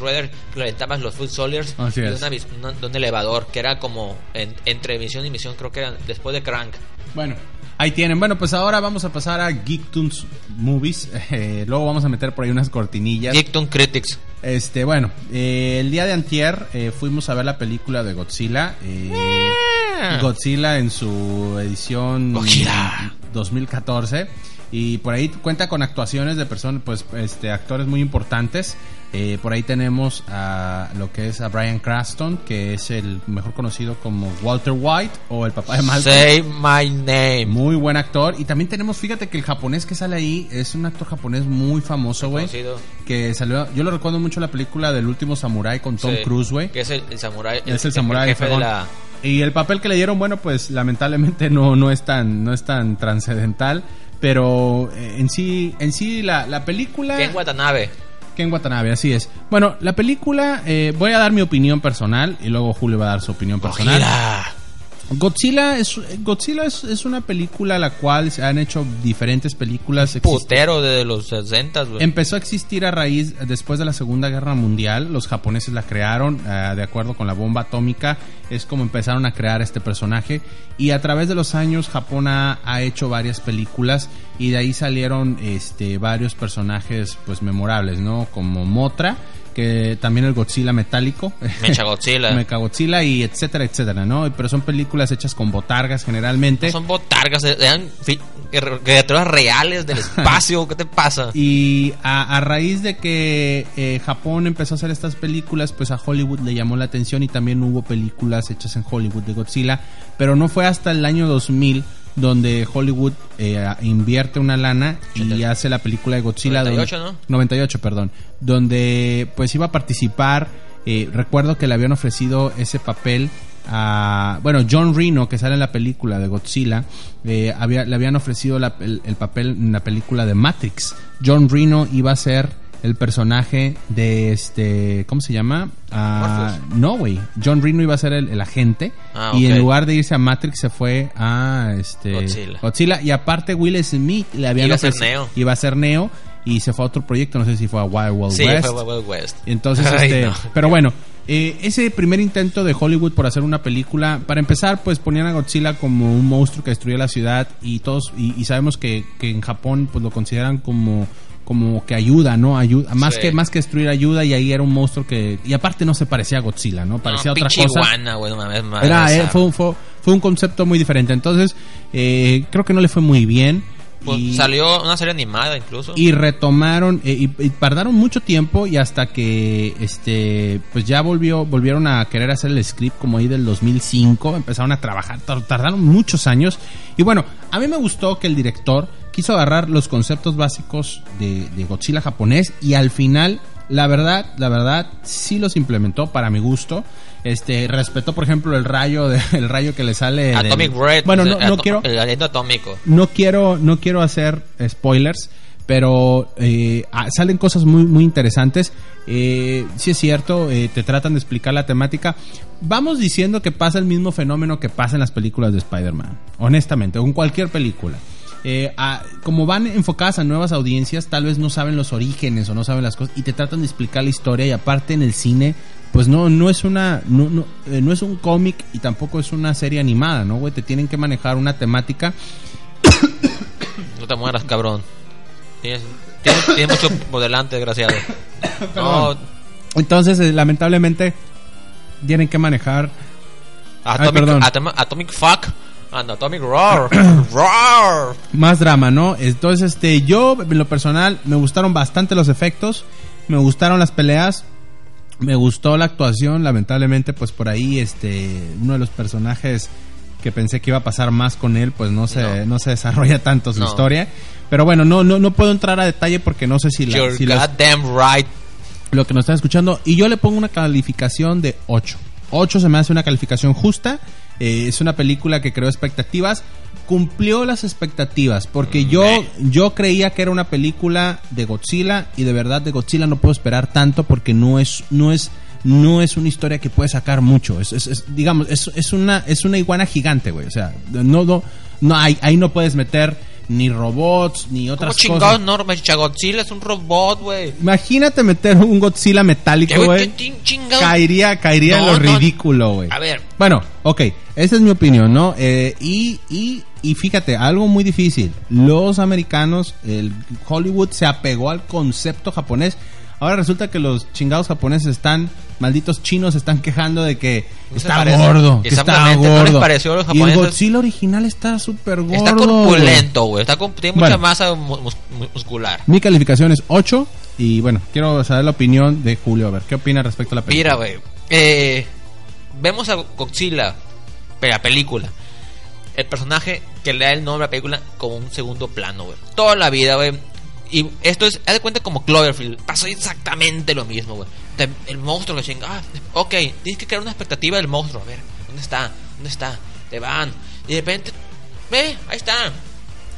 le aventabas los Foot Soldiers es. una de un elevador que era como en- entre misión y misión creo que eran después de Crank Bueno, ahí tienen. Bueno, pues ahora vamos a pasar a Geektoons Movies. Eh, luego vamos a meter por ahí unas cortinillas. Geektoon Critics Este, bueno, eh, el día de antier eh, fuimos a ver la película de Godzilla. eh, Godzilla en su edición Godzilla. 2014. Y por ahí cuenta con actuaciones de personas, pues, este, actores muy importantes. Eh, por ahí tenemos a lo que es a Brian Cranston, que es el mejor conocido como Walter White o el papá de Malcolm. Say my name. Muy buen actor. Y también tenemos, fíjate que el japonés que sale ahí es un actor japonés muy famoso, güey. Que salió, yo lo recuerdo mucho la película del último samurai con Tom Sí, Cruise, güey. Que es el, el samurái. Es el samurái jefe de la. Y el papel que le dieron, bueno, pues lamentablemente no, no es tan, no es tan trascendental. Pero eh, en sí, en sí la, la película. Ken Watanabe. Ken Watanabe, así es. Bueno, la película, eh, voy a dar mi opinión personal y luego Julio va a dar su opinión personal. Godzilla es Godzilla es, es una película a la cual se han hecho diferentes películas. Putero de los 60, güey. Empezó a existir a raíz después de la Segunda Guerra Mundial. Los japoneses la crearon eh, de acuerdo con la bomba atómica. Es como empezaron a crear este personaje. Y a través de los años Japón ha, ha hecho varias películas y de ahí salieron este varios personajes pues memorables, ¿no? Como Motra, que también el Godzilla metálico. Mechagodzilla. Mechagodzilla y etcétera, etcétera, ¿no? Pero son películas hechas con botargas generalmente. Son botargas, eh, eran criaturas reales del espacio. ¿Qué te pasa? Y a, a raíz de que eh, Japón empezó a hacer estas películas, pues a Hollywood le llamó la atención y también hubo películas hechas en Hollywood de Godzilla, pero no fue hasta el año 2000 donde Hollywood eh, invierte una lana y hace la película de Godzilla. 98, donde- ¿no? 98, perdón. Donde pues iba a participar, eh, recuerdo que le habían ofrecido ese papel a... Bueno, John Reno, que sale en la película de Godzilla, eh, había, le habían ofrecido la- el, el papel en la película de Matrix. John Reno iba a ser el personaje de este... ¿Cómo se llama? Ah, no, güey. John Reno iba a ser el, el agente. Ah, Y en lugar de irse a Matrix se fue a este Godzilla. Godzilla. Y aparte Will Smith le habían Iba a ser Neo. Iba a ser Neo y se fue a otro proyecto, no sé si fue a Wild Wild Sí, West. fue Wild West. Entonces, Ay, este, no. pero bueno, eh, ese primer intento de Hollywood por hacer una película, para empezar, pues ponían a Godzilla como un monstruo que destruía la ciudad y todos, y, y sabemos que, que en Japón pues lo consideran como como que ayuda, ¿no? Ayuda, más Sí. que más que destruir ayuda y ahí era un monstruo que y aparte no se parecía a Godzilla, ¿no? Parecía No, otra cosa. iguana, Era, eh, fue, un- fue, fue un concepto muy diferente. Entonces, eh, creo que no le fue muy bien. Pues y, salió una serie animada incluso. y retomaron eh, y, y tardaron mucho tiempo y hasta que este pues ya volvió volvieron a querer hacer el script como ahí del 2005 empezaron a trabajar tar- tardaron muchos años y bueno a mí me gustó que el director quiso agarrar los conceptos básicos de, de Godzilla japonés y al final la verdad la verdad sí los implementó para mi gusto este respetó por ejemplo el rayo de- el rayo que le sale del- Atomic Red. bueno no, quiero El aliento atómico. no quiero no quiero hacer spoilers pero eh, ah, salen cosas muy muy interesantes eh, sí es cierto eh, te tratan de explicar la temática vamos diciendo que pasa el mismo fenómeno que pasa en las películas de Spider-Man honestamente o en cualquier película Eh, como van enfocadas a nuevas audiencias tal vez no saben los orígenes o no saben las cosas y te tratan de explicar la historia y aparte en el cine pues no no es una no no, eh, no es un cómic y tampoco es una serie animada no güey te tienen que manejar una temática No te mueras, cabrón. Tienes, tienes, tienes mucho por delante, desgraciado. No, Entonces, eh, lamentablemente, tienen que manejar. Atomic, perdón. Atom- Atomic Fuck and Atomic Roar. Roar. más drama, ¿no? Entonces, este, yo, en lo personal, me gustaron bastante los efectos, me gustaron las peleas, me gustó la actuación, lamentablemente, pues por ahí, este, uno de los personajes que pensé que iba a pasar más con él, pues no se, no. No. se desarrolla tanto su No. historia. Pero bueno, no, no, no puedo entrar a detalle porque no sé si, la, You're si los- right. lo que nos están escuchando. Y yo le pongo una calificación de 8. 8 se me hace una calificación justa. Eh, es una película que creó expectativas. Cumplió las expectativas. Porque yo, yo creía que era una película de Godzilla. Y de verdad de Godzilla no puedo esperar tanto porque no es, no es, no es una historia que puede sacar mucho. Es, es- es, digamos, es, es una, es una iguana gigante, güey. O sea, no, no, no ahí no puedes meter ni robots, ni ¿Cómo otras chingados cosas. no? Mechagodzilla es un robot, güey. Imagínate meter un Godzilla metálico, ¿Qué, güey. Caería, caería No, lo no. ridículo, güey. A ver. Bueno, ok, esa es mi opinión, ¿no? Eh, y, y, y fíjate, algo muy difícil. Los americanos, el Hollywood se apegó al concepto japonés. Ahora resulta que los chingados japoneses están, malditos chinos, están quejando de que No está parece. gordo. Que está Exactamente, no les gordo. pareció a los y el japoneses. Godzilla original está súper gordo. Está corpulento, güey. Está con- tiene mucha masa mu- mus- mu- muscular. Mi calificación es 8 y bueno, quiero saber la opinión de Julio. A ver, ¿qué opina respecto a la película? Mira, güey. Eh, vemos a Godzilla, la película. El personaje que le da el nombre a la película como un segundo plano, güey. Toda la vida, güey. Y esto es, haz de cuenta como Cloverfield. Pasó exactamente lo mismo, güey. El monstruo lo chinga. Ah, ok, tienes que crear una expectativa del monstruo. A ver, ¿dónde está? ¿Dónde está? Te van. Y de repente, ve, ahí está.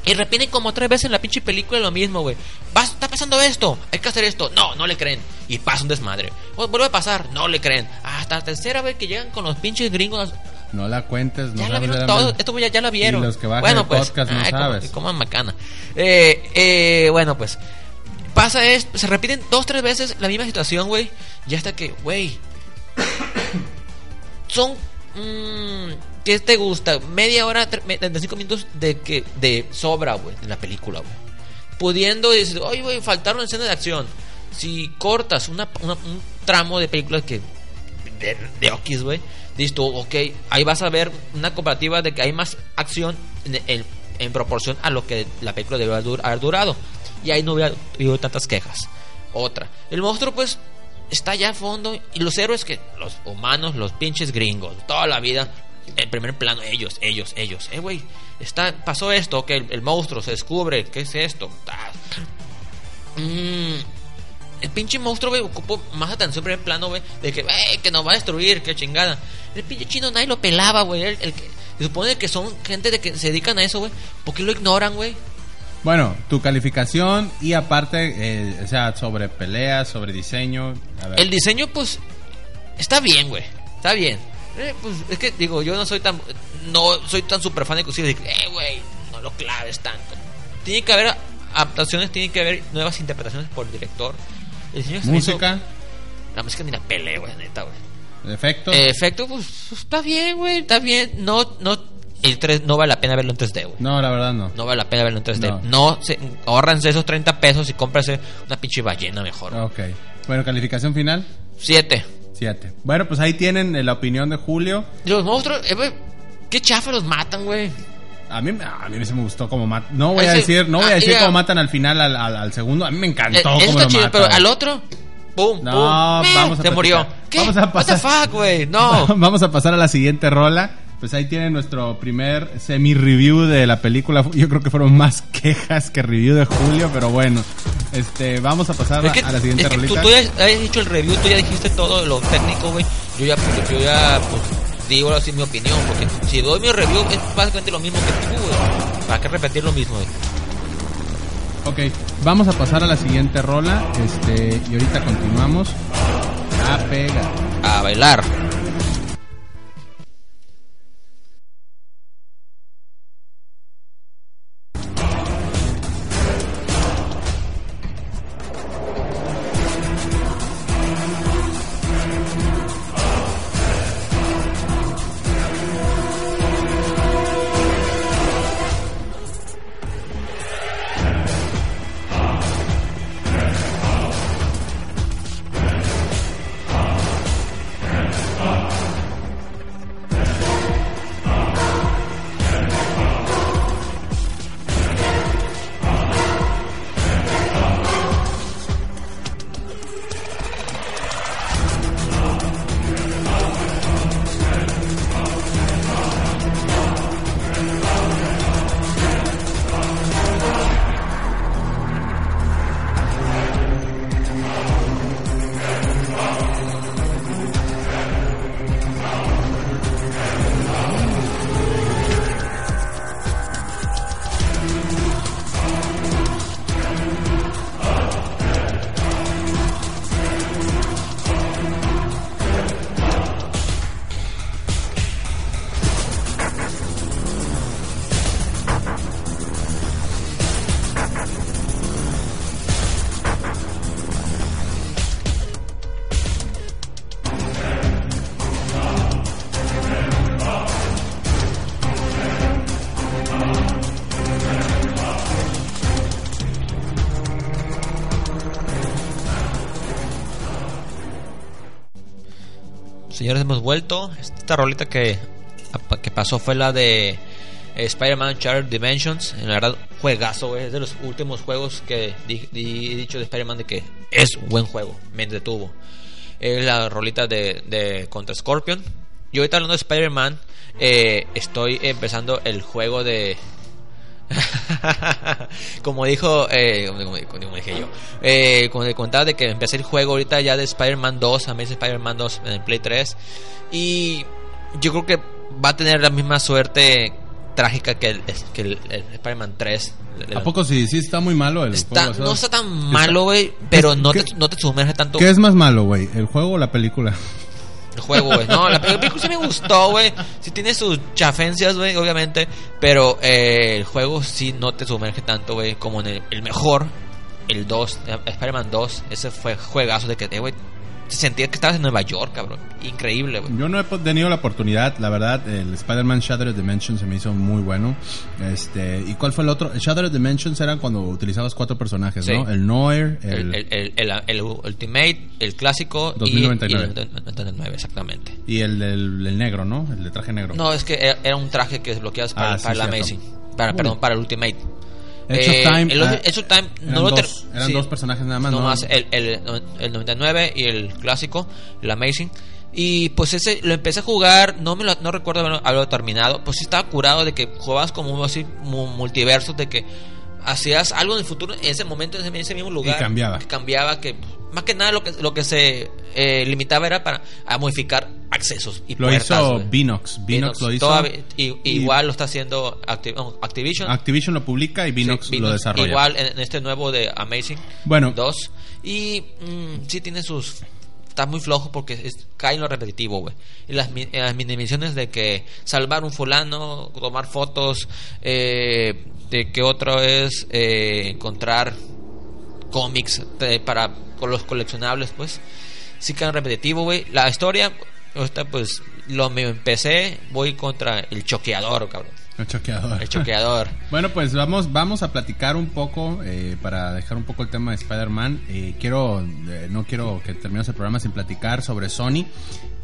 Y repiten como tres veces en la pinche película lo mismo, güey. Está pasando esto, hay que hacer esto. No, no le creen. Y pasa un desmadre. Vuelve a pasar, no le creen. Hasta la tercera vez que llegan con los pinches gringos. No la cuentes, no Ya la vieron de todo, esto ya, ya la vieron. Y los que bajan bueno, el pues, podcast no ay, como- sabes. Como, macana. Eh, eh, bueno, pues, pasa esto, se repiten dos, tres veces la misma situación, güey. Y hasta que, güey, son, mm, ¿qué te gusta? Media hora, tre- me- 35 minutos de que de sobra, güey, en la película, güey. Pudiendo decir, oye, güey, faltaron escenas de acción. Si cortas una, una- un tramo de películas que de, de Okis, güey. Dices tú, ok, ahí vas a ver una comparativa de que hay más acción en, en- en proporción a lo que la película debe haber dur- haber durado. Y ahí no hubiera habido tantas quejas. Otra, el monstruo, pues, está allá a fondo. Y los héroes que, los humanos, los pinches gringos, toda la vida, en primer plano, ellos, ellos, ellos. Eh, güey, está, pasó esto, que el, el monstruo se descubre, ¿qué es esto? Ah. Mm, el pinche monstruo, güey, ocupó más atención en primer plano, güey, de que, "Ey, que nos va a destruir, que chingada. El pinche chino nadie lo pelaba, güey. El, el que, se supone que son gente de que se dedican a eso, güey. ¿Por qué lo ignoran, güey? Bueno, tu calificación y aparte, eh, o sea, sobre peleas, sobre diseño. A ver. El diseño, pues, está bien, güey. Está bien. Eh, pues, es que, digo, yo no soy tan, no soy tan super fan de cosas de que, eh, güey, no lo claves tanto. Tiene que haber adaptaciones, tiene que haber nuevas interpretaciones por el director. El hizo- Música, La música ni la pele, güey, neta, güey. efectos. Eh, efecto, pues está bien, güey, está bien. No, no, el 3 no vale la pena verlo en 3D, güey. No, la verdad no. No vale la pena verlo en 3D. No. No, se, ahorranse esos 30 pesos y cómprase una pinche ballena mejor. Ok. Bueno, calificación final, 7. 7. Bueno, pues ahí tienen eh, la opinión de Julio. Los monstruos, eh, qué chafa los matan, güey. A mí, a mí se me gustó como matan. No voy a Ese- decir, no voy a ah, decir cómo matan al final al, al- al segundo. A mí me Eh, encantó eso cómo lo chido, matan. pero al otro, pum, No, meh, vamos a se murió. ¿Qué? Vamos a pasar- What the fuck, güey? No. Vamos a pasar a la siguiente rola. Pues ahí tienen nuestro primer semi-review de la película. Yo creo que fueron más quejas que review de Julio, pero bueno. Este, vamos a pasar Es que, a la siguiente es que tú, rolita. tú ya has dicho el review, tú ya dijiste todo lo técnico, güey. Yo ya, yo ya, pues, digo así mi opinión, porque si doy mi review es básicamente lo mismo que tú, güey. ¿Para qué repetir lo mismo, güey? Ok, vamos a pasar a la siguiente rola. Este, y ahorita continuamos. A pega. A bailar. Señores, hemos vuelto. Esta rolita que, que pasó fue la de eh, Spider-Man Shattered Dimensions. En la verdad, juegazo. Es de los últimos juegos que he dicho de Spider-Man de que es buen juego. Me detuvo. Es la rolita de, contra Scorpion. Y ahorita hablando de Spider-Man, eh, estoy empezando el juego de como dijo, eh, como, dije yo, eh, como contaba de que empecé el juego ahorita ya de Spider-Man 2, a Amazing Spider-Man 2 en el Play 3. Y yo creo que va a tener la misma suerte trágica que el, que el, Spider-Man 3. ¿A poco sí? Sí está muy malo el juego. No está tan malo, güey, pero no te, no te sumerge tanto. ¿Qué es más malo, güey? ¿El juego o la película? Juego, güey. No, la película sí me gustó, güey. Sí tiene sus chafencias, güey, obviamente. Pero eh, el juego sí no te sumerge tanto, güey, como en el, el mejor, el 2, Spider-Man 2. Ese fue juegazo de que, eh, güey, sentía que estabas en Nueva York, cabrón. Increíble, güey. Yo no he tenido la oportunidad, la verdad, el Spider-Man Shattered Dimensions se me hizo muy bueno. Este, ¿y cuál fue el otro? El Shattered Dimensions eran cuando utilizabas cuatro personajes, ¿no? El Noir, el el, el, el, Ultimate, el clásico 2099. y, el 2099, exactamente. Y el, el, negro, ¿no? El de traje negro. No, es que era, un traje que desbloqueabas para, ah, para el Amazing. Para, perdón, para el Ultimate. Edge of Time. El, ah, Time no eran, dos, eran dos personajes nada más. No, más el, el, el, 99 y el clásico, el Amazing. Y pues ese lo empecé a jugar, no me lo, no recuerdo haberlo terminado. Pues sí estaba curado de que jugabas como así multiversos, de que hacías algo en el futuro, en ese momento, en ese, mismo lugar. Y cambiaba. Que cambiaba, que más que nada lo que, lo que se eh, limitaba era para a modificar accesos y lo hizo Binox Binox lo hizo y, igual lo está haciendo Activision Activision lo publica y Binox, lo desarrolla igual en, este nuevo de Amazing bueno 2 y mm, sí tiene sus está muy flojo porque es, cae en lo repetitivo, güey. Y las, las minimizaciones de que salvar un fulano, tomar fotos, eh, de que otro es eh, encontrar cómics para con los coleccionables, pues sí quedan repetitivo, güey. La historia, pues lo me empecé, voy contra el choqueador, cabrón. El choqueador. El choqueador. bueno, pues vamos, vamos a platicar un poco eh, para dejar un poco el tema de Spider-Man. Eh, quiero, eh, no quiero que terminemos el programa sin platicar sobre Sony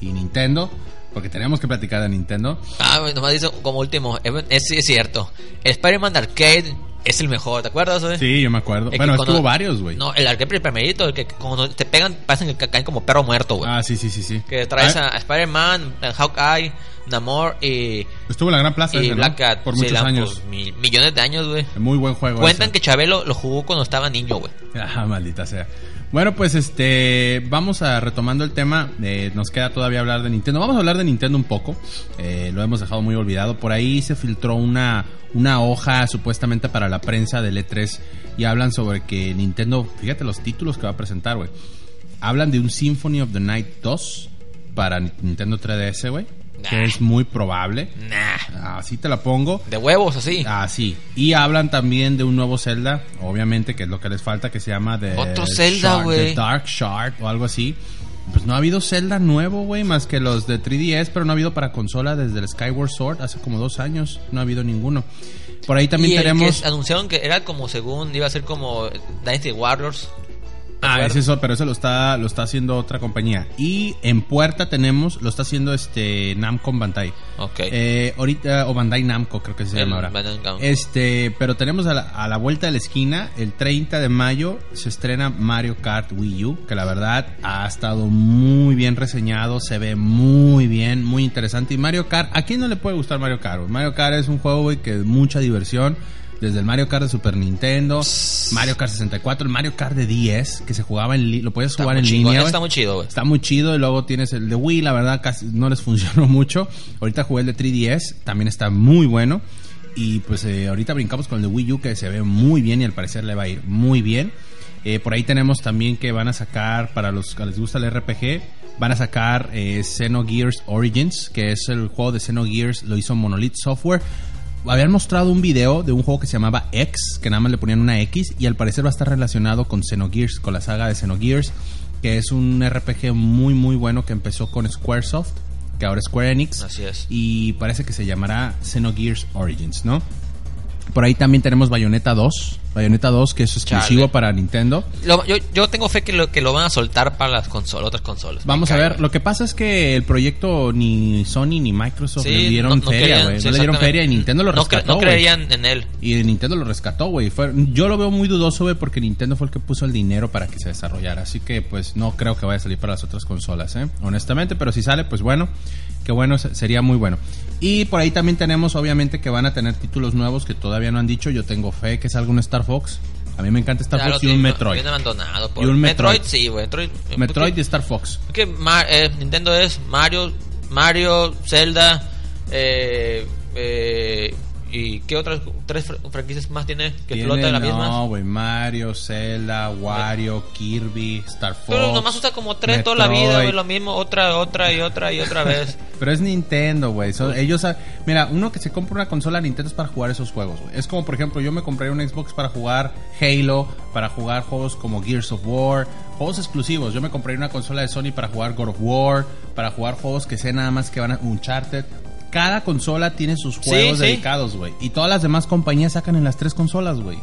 y Nintendo. Porque tenemos que platicar de Nintendo. Ah, nomás dice como último, es, es cierto. Spider-Man Arcade es el mejor, ¿te acuerdas, güey? Sí, yo me acuerdo. bueno, estuvo varios, güey. No, el arcade primerito, el que cuando te pegan, pasan que caen como perro muerto, güey. Ah, sí, sí, sí, sí. Que traes ah. a Spider-Man, Hawkeye, Namor y... Estuvo en la Gran Plaza. Y Black Cat. Por muchos años. millones de años, güey. Muy buen juego. Cuentan que Chabelo lo jugó cuando estaba niño, güey. Ah, maldita sea. Bueno, pues este, vamos a retomando el tema. Eh, nos queda todavía hablar de Nintendo. Vamos a hablar de Nintendo un poco. Eh, lo hemos dejado muy olvidado. Por ahí se filtró una, una hoja supuestamente para la prensa del E3 y hablan sobre que Nintendo, fíjate los títulos que va a presentar, güey. Hablan de un Symphony of the Night 2 para Nintendo 3DS, güey que es muy probable. Nah. Así te la pongo. De huevos, así. Así. Y hablan también de un nuevo Zelda, obviamente, que es lo que les falta, que se llama The, Otro Zelda, güey. Dark Shard o algo así. Pues no ha habido Zelda nuevo, güey, más que los de 3DS, pero no ha habido para consola desde el Skyward Sword hace como dos años. No ha habido ninguno. Por ahí también tenemos. anunciaron que era como según iba a ser como Dynasty Warriors. Ah, es eso, pero eso lo está, lo está haciendo otra compañía. Y en puerta tenemos, lo está haciendo este Namco Bandai. Ok. Eh, ahorita, o Bandai Namco, creo que se llama ahora. Este, pero tenemos a la, a la, vuelta de la esquina, el 30 de mayo, se estrena Mario Kart Wii U, que la verdad ha estado muy bien reseñado, se ve muy bien, muy interesante. Y Mario Kart, ¿a quién no le puede gustar Mario Kart? Mario Kart es un juego, güey, que es mucha diversión desde el Mario Kart de Super Nintendo, Mario Kart 64, el Mario Kart de 10, que se jugaba en lo podías jugar en línea. Está muy chido, Está muy chido y luego tienes el de Wii, la verdad casi no les funcionó mucho. Ahorita jugué el de 3DS, también está muy bueno. Y pues eh, ahorita brincamos con el de Wii U que se ve muy bien y al parecer le va a ir muy bien. Eh, por ahí tenemos también que van a sacar, para los que les gusta el RPG, van a sacar eh, Xenogears Origins, que es el juego de Xenogears, lo hizo Monolith Software habían mostrado un video de un juego que se llamaba X, que nada más le ponían una X, y al parecer va a estar relacionado con Xenogears, con la saga de Xenogears, que es un RPG muy, muy bueno que empezó con Squaresoft, que ahora es Square Enix. Así es. Y parece que se llamará Xenogears Origins, ¿no? Por ahí también tenemos Bayonetta 2, Bayonetta 2, que es exclusivo Chale. para Nintendo. Lo- yo, yo tengo fe que lo, que lo van a soltar para las consolas, otras consolas. Vamos a ver, lo que pasa es que el proyecto ni Sony ni Microsoft Sí, le dieron no- no feria, güey. sí, no le dieron feria y Nintendo lo No cre- rescató, No güey. creerían en él. Y Nintendo lo rescató, güey. Yo lo veo muy dudoso, güey, porque Nintendo fue el que puso el dinero para que se desarrollara. Así que, pues, no creo que vaya a salir para las otras consolas, ¿eh? Honestamente, pero si sale, pues bueno, que bueno, se- sería muy bueno. Y por ahí también tenemos, obviamente, que van a tener títulos nuevos que todavía no han dicho. Yo tengo fe que salga un Star Fox. A mí me encanta Star lo Fox y un Metroid. Bien abandonado. por- Y un Metroid. Metroid. sí, güey. Metroid, Metroid y porque- Star Fox. porque Ma- eh, Nintendo es Mario, Mario, Zelda, eh, eh, y qué otras tres fr- franquicias más tiene que Tiene, flota de la misma. No, güey, Mario, Zelda, Wario, Kirby, Star Fox. Pero nomás usa como tres toda la vida, güey, lo mismo, otra, otra y otra y otra vez. Pero es Nintendo, güey. So- ellos, sa- mira, uno que se compra una consola Nintendo es para jugar esos juegos, güey. Es como, por ejemplo, yo me compré un Xbox para jugar Halo, para jugar juegos como Gears of War, juegos exclusivos. Yo me compré una consola de Sony para jugar God of War, para jugar juegos que sé nada más que van a Uncharted. Cada consola tiene sus Sí, juegos sí. dedicados, güey. Y todas las demás compañías sacan en las tres consolas, güey.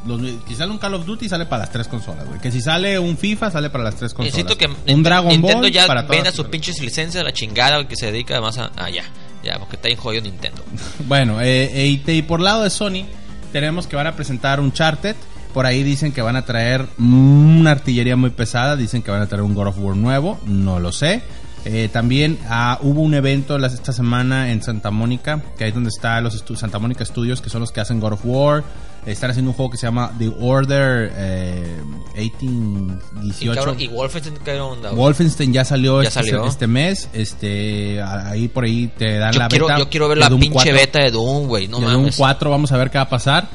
Si sale un Call of Duty, sale para las tres consolas, güey. Que si sale un FIFA, sale para las tres consolas. Necesito que un Nint- Dragon Nintendo Ball ya para venda sus pinches licencias la chingada güey, que se dedica además a... Ah, ya, ya, porque está bien jodido Nintendo. Bueno, eh, eh, y, y por lado de Sony, tenemos que van a presentar un Charted. Por ahí dicen que van a traer una artillería muy pesada. Dicen que van a traer un God of War nuevo. No lo sé. Eh, también ah, hubo un evento las- esta semana en Santa Mónica, que ahí es donde está los estu- Santa Mónica Studios, que son los que hacen God of War. Están haciendo un juego que se llama The Order eh, Y, 1818. cabrón, y Wolfenstein, ¿qué onda? güey? Wolfenstein ya salió, Ya este, salió. este mes. Este, ahí por ahí te dan yo, la quiero, beta. yo quiero ver la Doom pinche 4. beta de Doom, güey, no de Doom mames. 4, vamos a ver qué va a pasar.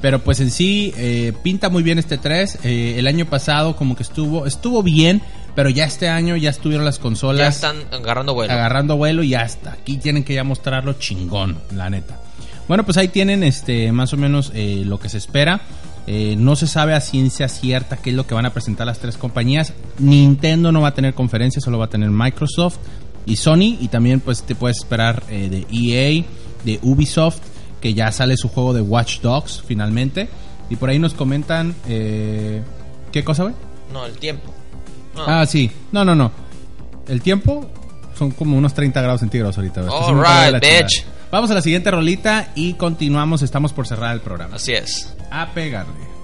Pero pues en sí, eh, pinta muy bien este 3. Eh, el año pasado como que estuvo, estuvo bien, pero ya este año ya estuvieron las Ya consolas están agarrando vuelo. agarrando vuelo y hasta aquí tienen que ya mostrarlo chingón, la neta. Bueno, pues ahí tienen este más o menos eh, lo que se espera. Eh, no se sabe a ciencia cierta qué es lo que van a presentar las tres compañías. Nintendo no va a tener conferencia, solo va a tener Microsoft y Sony. Y también pues te puedes esperar eh, de EA, de Ubisoft, que ya sale su juego de Watch Dogs finalmente. Y por ahí nos comentan... eh, ¿Qué cosa, güey? No, el tiempo. No. Ah, sí. No, no, no. El tiempo son como unos 30 grados centígrados ahorita. la chingada. bitch. Vamos a la siguiente rolita y continuamos. Estamos por cerrar el programa. Así es. A pegarle.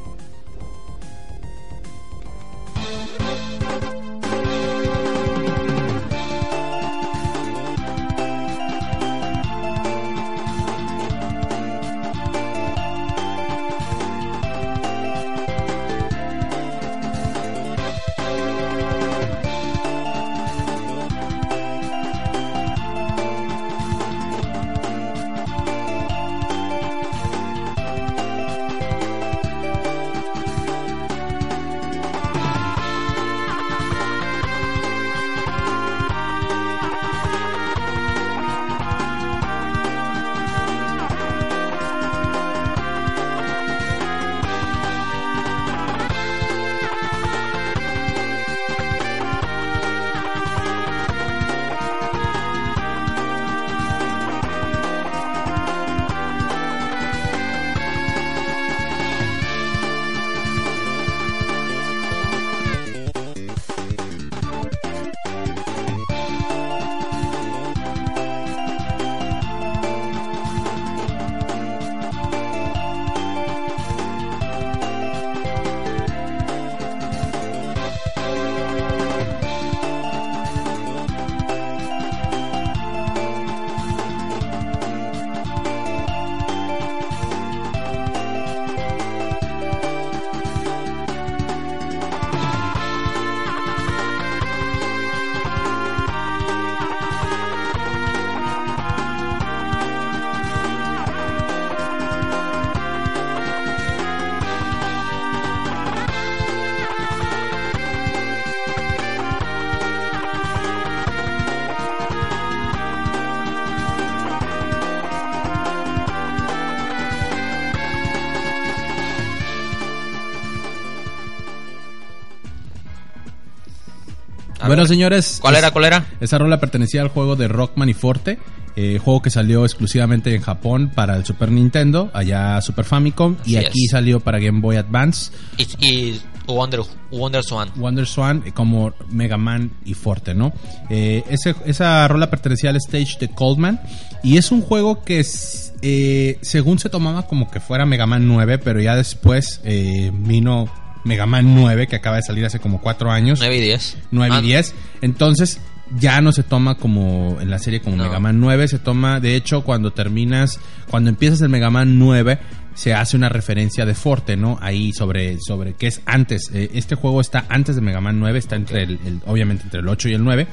Bueno, señores. ¿Cuál era? ¿Cuál era? Esa rola pertenecía al juego de Rockman y Forte. eh, juego que salió exclusivamente en Japón para el Super Nintendo, allá Super Famicom, y Así aquí es. salió para Game Boy Advance. Y, y Wonder, Wonder Swan. Wonder Swan eh, como Mega Man y Forte, ¿no? Eh, ese- esa rola pertenecía al stage de Coldman y es un juego que es, eh, según se tomaba como que fuera Mega Man 9, pero ya después eh, vino Mega Man 9 que acaba de salir hace como 4 años. 9 y 10. 9 Ah, y 10. Entonces ya no se toma como en la serie como No. Mega Man 9, se toma, de hecho, cuando terminas, cuando empiezas el Mega Man 9, se hace una referencia de Forte, ¿no? Ahí sobre, sobre qué es antes. Eh, este juego está antes de Mega Man 9, está entre el, el- obviamente entre el 8 y el 9.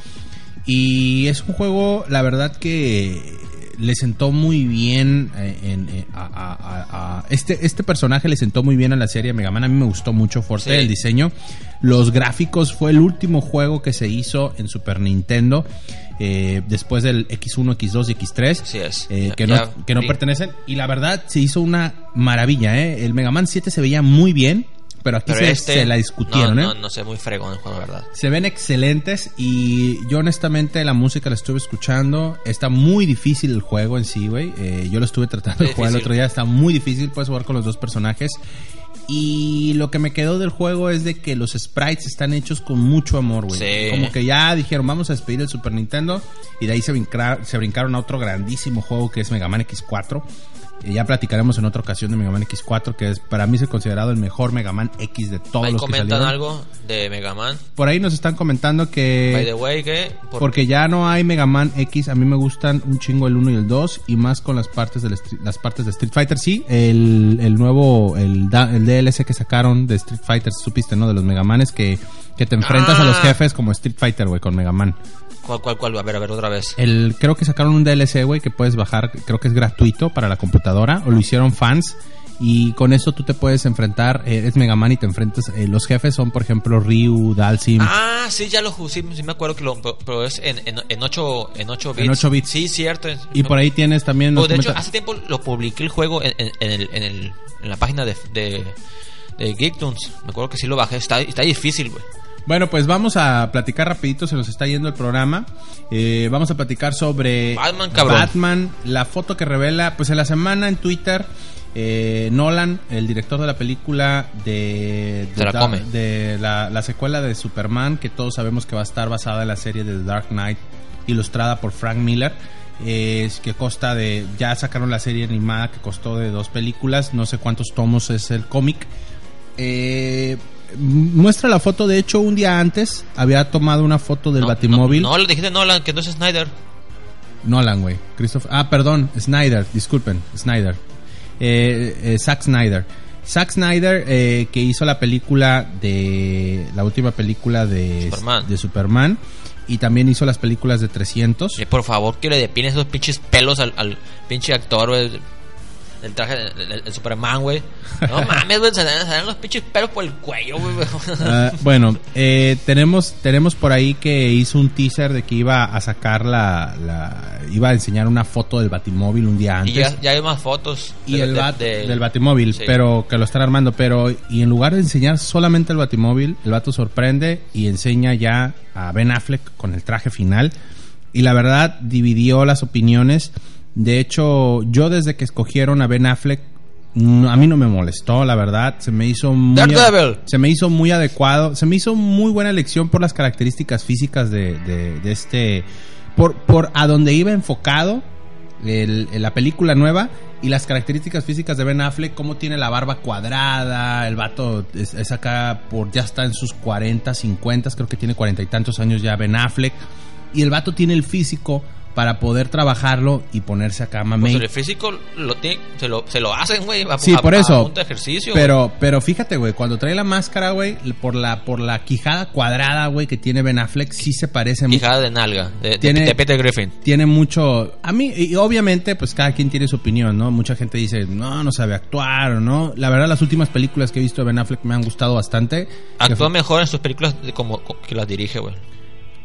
Y es un juego, la verdad que le sentó muy bien eh, en, eh, a, a- a- a- este este personaje le sentó muy bien a la serie Mega Man a mí me gustó mucho Forte Sí. el diseño los gráficos fue el último juego que se hizo en Super Nintendo eh, después del X1 X2 y X3 Así es. eh, que no que no sí. pertenecen y la verdad se hizo una maravilla ¿eh? el Mega Man 7 se veía muy bien pero aquí Pero se, este, se la discutieron no, ¿eh? no, no sé, muy fregón el juego, verdad. Se ven excelentes y yo honestamente la música la estuve escuchando. Está muy difícil el juego en sí, güey. Eh, yo lo estuve tratando de jugar el otro día. Está muy difícil, puedes jugar con los dos personajes. Y lo que me quedó del juego es de que los sprites están hechos con mucho amor, güey. Sí. Como que ya dijeron, vamos a despedir el Super Nintendo. Y de ahí se brincaron a otro grandísimo juego que es Mega Man X4. Ya platicaremos en otra ocasión de Mega Man X4, que es para mí es considerado el mejor Mega Man X de todos Ahí los que comentan salieron. algo de Mega Man. Por ahí nos están comentando que... By the way, que. por- Porque ya no hay Mega Man X, a mí me gustan un chingo el 1 y el 2 y más con las partes del las partes de Street Fighter, sí, el, el nuevo el, el DLC que sacaron de Street Fighter, supiste, ¿no? De los Mega Manes que, que te enfrentas a los Ah. jefes como Street Fighter, güey, con Mega Man. ¿Cuál, cuál, cuál? A ver, a ver, otra vez. El creo que sacaron un DLC, güey, que puedes bajar, creo que es gratuito para la computadora o lo hicieron fans y con eso tú te puedes enfrentar, eh, es Mega Man y te enfrentas, eh, los jefes son por ejemplo Ryu, Dalsim, Ah, sí, ya lo sí, sí me acuerdo que lo. Pero, es en, en, en 8 en 8 bits. En 8 bits. Sí, cierto. y por ahí tienes también... Pues, de hecho, hace tiempo lo publiqué el juego en, en, en el, en, el, en la página de, de, de Geektoons. Me acuerdo que sí lo bajé. Está, está difícil, güey. Bueno, pues vamos a platicar rapidito, se nos está yendo el programa. Eh, vamos a platicar sobre Batman, cabrón. Batman, la foto que revela, pues en la semana en Twitter, eh, Nolan, el director de la película de, la de, la, la secuela de Superman, que todos sabemos que va a estar basada en la serie de The Dark Knight, ilustrada por Frank Miller. eh, Es que consta de. Ya sacaron la serie animada que costó de dos películas. No sé cuántos tomos es el cómic. Eh, muestra la foto, de hecho, un día antes había tomado una foto del No, Batimóvil. No, no, le dijiste Nolan, que no es Snyder. Nolan, güey. Christopher. Ah, perdón, Snyder, disculpen, Snyder. Eh, eh, Zack Snyder. Zack Snyder, eh, que hizo la película de. La última película de Superman. de Superman. Y también hizo las películas de 300. Y por favor, que le depines esos pinches pelos al, al pinche actor, güey. El traje del del Superman, güey. No mames, güey. Se le se le dan los pinches pelos por el cuello, güey. Ah, bueno, eh, tenemos, tenemos por ahí que hizo un teaser de que iba a sacar la, la- iba a enseñar una foto del Batimóvil un día antes. y ya, ya hay más fotos. y de- el de- bat de- del Batimóvil, Sí. pero que lo están armando, pero y en lugar de enseñar solamente el Batimóvil, el vato sorprende y enseña ya a Ben Affleck con el traje final y la verdad dividió las opiniones. De hecho, yo desde que escogieron a Ben Affleck a mí no me molestó, la verdad, se me hizo muy se me hizo muy adecuado, se me hizo muy buena elección por las características físicas de, de- de este por por a donde iba enfocado el- el- la película nueva y las características físicas de Ben Affleck, cómo tiene la barba cuadrada, el vato es, es acá por ya está en sus 40, 50, creo que tiene cuarenta y tantos años ya Ben Affleck y el vato tiene el físico para poder trabajarlo y ponerse acá Pues mamey. el físico lo tiene, se, lo, se lo hacen, güey. Sí, a- por a eso. de ejercicio. Pero, pero fíjate, güey, cuando trae la máscara, güey, por la, por la quijada cuadrada, güey, que tiene Ben Affleck, sí se parece mucho. Quijada de nalga. De, Tiene- de Peter Griffin. Tiene mucho. A mí, y obviamente, pues cada quien tiene su opinión, ¿no? Mucha gente dice, no, no sabe actuar o no. La verdad, las últimas películas que he visto de Ben Affleck me han gustado bastante. Actúa mejor en sus películas como que las dirige, güey.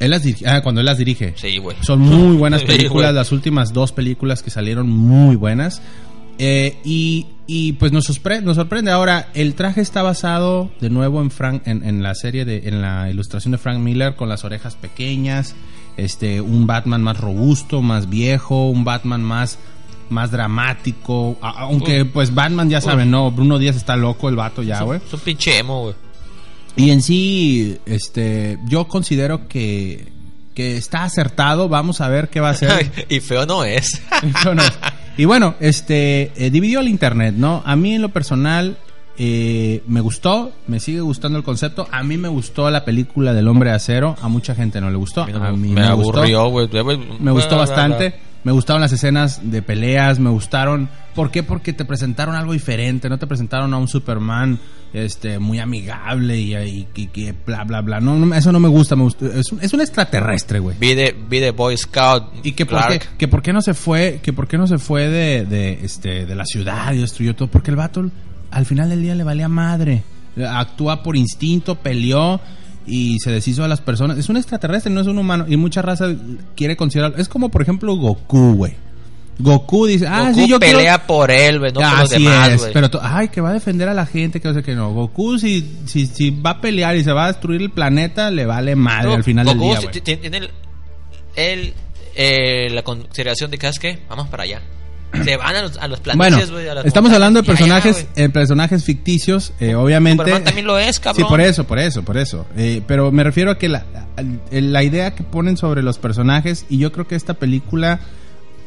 Él las. Ah, cuando él las dirige. Sí, güey. Son muy buenas películas, las últimas dos películas que salieron muy buenas. Eh, y, y, pues nos sorprende, nos sorprende. Ahora, el traje está basado de nuevo en Frank, en, en la serie de, en la ilustración de Frank Miller con las orejas pequeñas. este, un Batman más robusto, más viejo, un Batman más más dramático, aunque pues Batman ya saben, no, Bruno Díaz está loco el vato ya, güey. Es un pinche emo, güey. Y en sí, este, yo considero que, que está acertado. Vamos a ver qué va a hacer. y feo no es. Y bueno, este, eh, dividió el internet, ¿no? A mí en lo personal eh, me gustó, me sigue gustando el concepto. A mí me gustó la película del Hombre de Acero. A mucha gente no le gustó. A mí no a mí me, gustó. aburrió, güey. Me gustó bastante. Me gustaron las escenas de peleas, me gustaron. ¿Por qué? Porque te presentaron algo diferente, no te presentaron a un Superman este muy amigable y, y, y que bla bla bla. No, no, eso no me gusta, me gusta. Es, un, es un extraterrestre, güey. Vi de, vi de Boy Scout. Y que por, qué, que por qué no se fue, que por qué no se fue de, de, este, de la ciudad y destruyó todo, porque el vato al final del día le valía madre. Actúa por instinto, peleó y se deshizo a las personas. Es un extraterrestre, no es un humano. Y mucha raza quiere considerarlo. Es como por ejemplo Goku, güey. Goku dice, ah, Goku sí, yo quiero- pelea por él, güey, no por los Así demás, es, güey. pero ay, que va a defender a la gente, que no sé qué no. Goku si, si, si va a pelear y se va a destruir el planeta, le vale madre No, al final Goku del día, ti- tiene el, el, eh, la consideración de que, ¿sabes qué? Vamos para allá. Se van a los, a los Bueno, planetas, a las estamos hablando de allá, personajes, güey. eh, personajes ficticios, eh, obviamente. Superman también lo es, cabrón. Sí, por eso, por eso, por eso. Eh, pero me refiero a que la, la idea que ponen sobre los personajes, y yo creo que esta película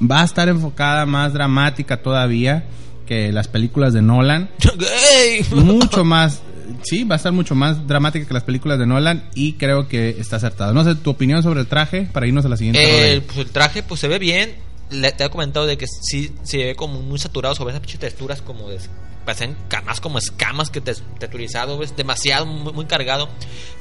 va a estar enfocada más dramática todavía que las películas de Nolan. Mucho más, sí, va a estar mucho más dramática que las películas de Nolan y creo que está acertado. No sé, tu opinión sobre el traje para irnos a la siguiente. Eh, pues, el traje pues se ve bien. Le, te he comentado de que sí se ve como muy saturado sobre esas pinches texturas como de parecen camas como escamas que te texturizado, es demasiado muy, muy cargado.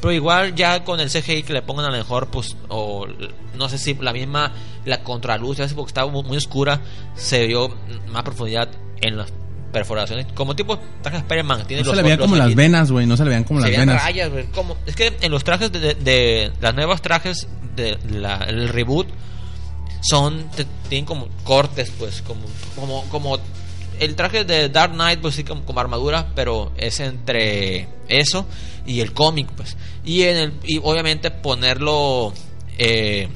Pero igual ya con el CGI que le pongan a lo mejor pues o no sé si la misma la contraluz, ya sé porque estaba muy, muy oscura, se vio más profundidad en las perforaciones, como tipo traje Spider-Man, no se le veían como las venas, güey, no se le veían como las venas. rayas, güey. Como, es que en los trajes de, de- de- las nuevas trajes del el reboot son te- tienen como cortes, pues, como como como el traje de Dark Knight, pues sí, como, como armadura, pero es entre eso y el cómic, pues. Y en el y obviamente ponerlo eh,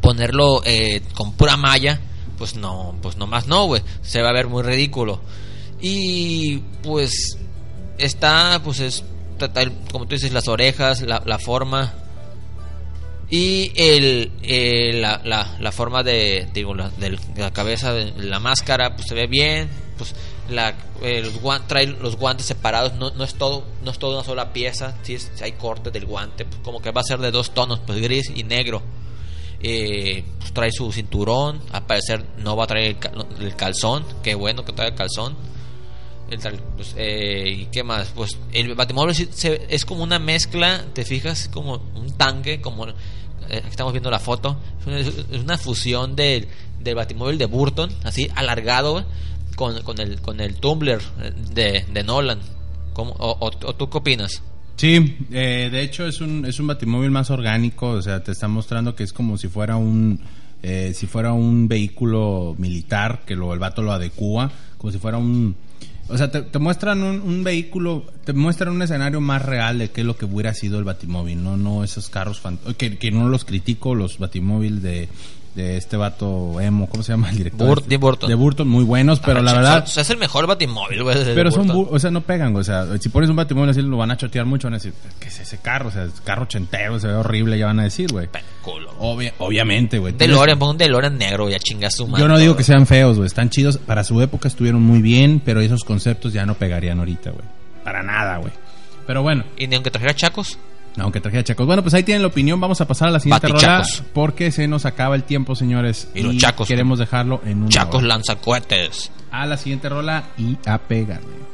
ponerlo eh, con pura malla, pues no, pues nomás no, güey. Se va a ver muy ridículo. Y pues está, pues es, como tú dices, las orejas, la forma y el, eh, la, la, la forma de, digo, la, de la cabeza, de la máscara, pues se ve bien, pues la, eh, los guan- trae los guantes separados, no, no es todo, no es toda una sola pieza, si si hay cortes del guante, pues como que va a ser de dos tonos, pues gris y negro. Eh, pues, trae su cinturón, al parecer no va a traer el calzón, qué bueno que trae el calzón. El tal- pues, eh, ¿Y qué más? Pues el Batimóvil sí se- es como una mezcla, te fijas, como un tanque, como eh, estamos viendo la foto. Es una, es una fusión del, del Batimóvil de Burton, así alargado, con, con, el, con el Tumblr de, de Nolan. ¿Cómo- o, o- o tú qué opinas? Sí, eh, de hecho es un, es un batimóvil más orgánico, o sea, te está mostrando que es como si fuera un eh, si fuera un vehículo militar, que lo, el vato lo adecua, como si fuera un... O sea, te, te muestran un, un vehículo, te muestran un escenario más real de qué es lo que hubiera sido el batimóvil, no no esos carros, que, que no los critico, los batimóvil de, de este vato emo, ¿cómo se llama el director? Tim Burton. De Burton, muy buenos, pero Ah, la verdad... son- es el mejor Batimóvil, güey. de Pero son, o sea, no pegan, güey. o sea, si pones un batimóvil así lo van a chotear mucho, van a decir, ¿qué es ese carro? O sea, es carro ochentero, se ve horrible, ya van a decir, güey. Obvia- obviamente, güey. DeLorean, pon un DeLorean negro, ya chinga su madre. Yo no digo que sean feos, güey, están chidos. Para su época estuvieron muy bien, pero esos conceptos ya no pegarían ahorita, güey. Para nada, güey. Pero bueno, Y ni aunque trajera chacos. Aunque trajera chacos. Bueno, pues ahí tienen la opinión. Vamos a pasar a la siguiente rola porque se nos acaba el tiempo, señores. Y los chacos. Queremos dejarlo en un Chacos lanzacohetes. A la siguiente rola y a pegarle.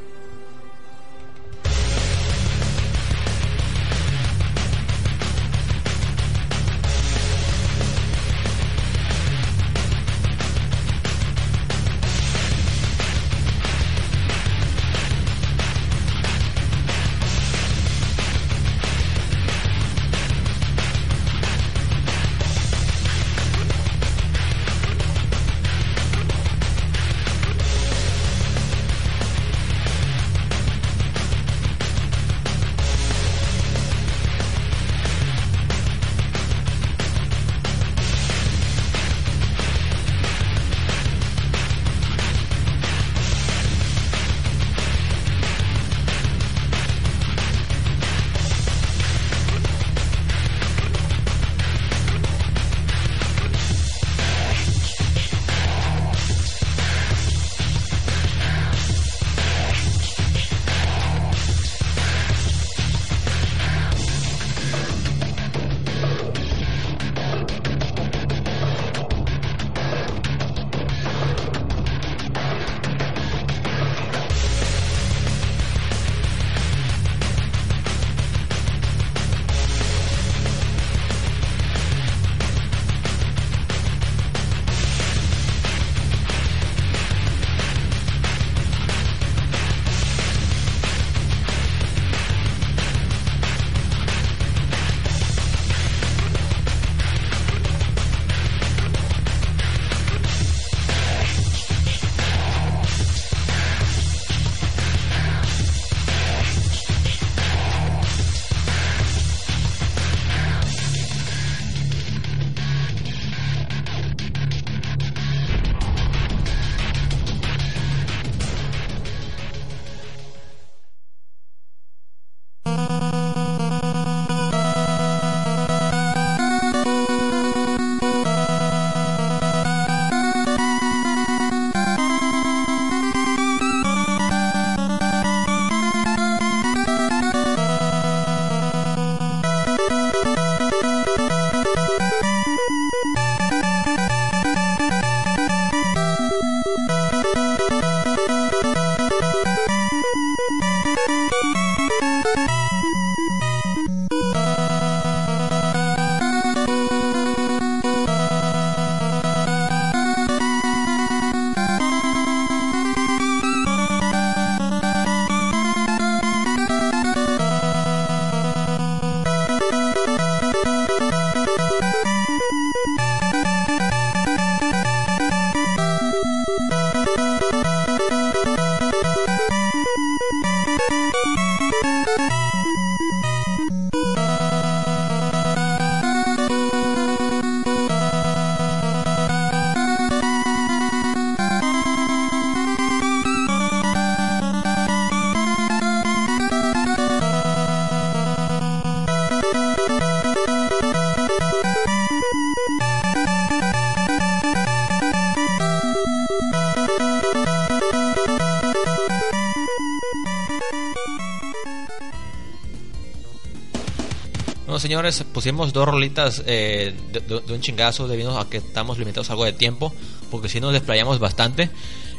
Pusimos dos rolitas eh, de, un chingazo debido a que estamos limitados a algo de tiempo, porque si nos desplayamos bastante.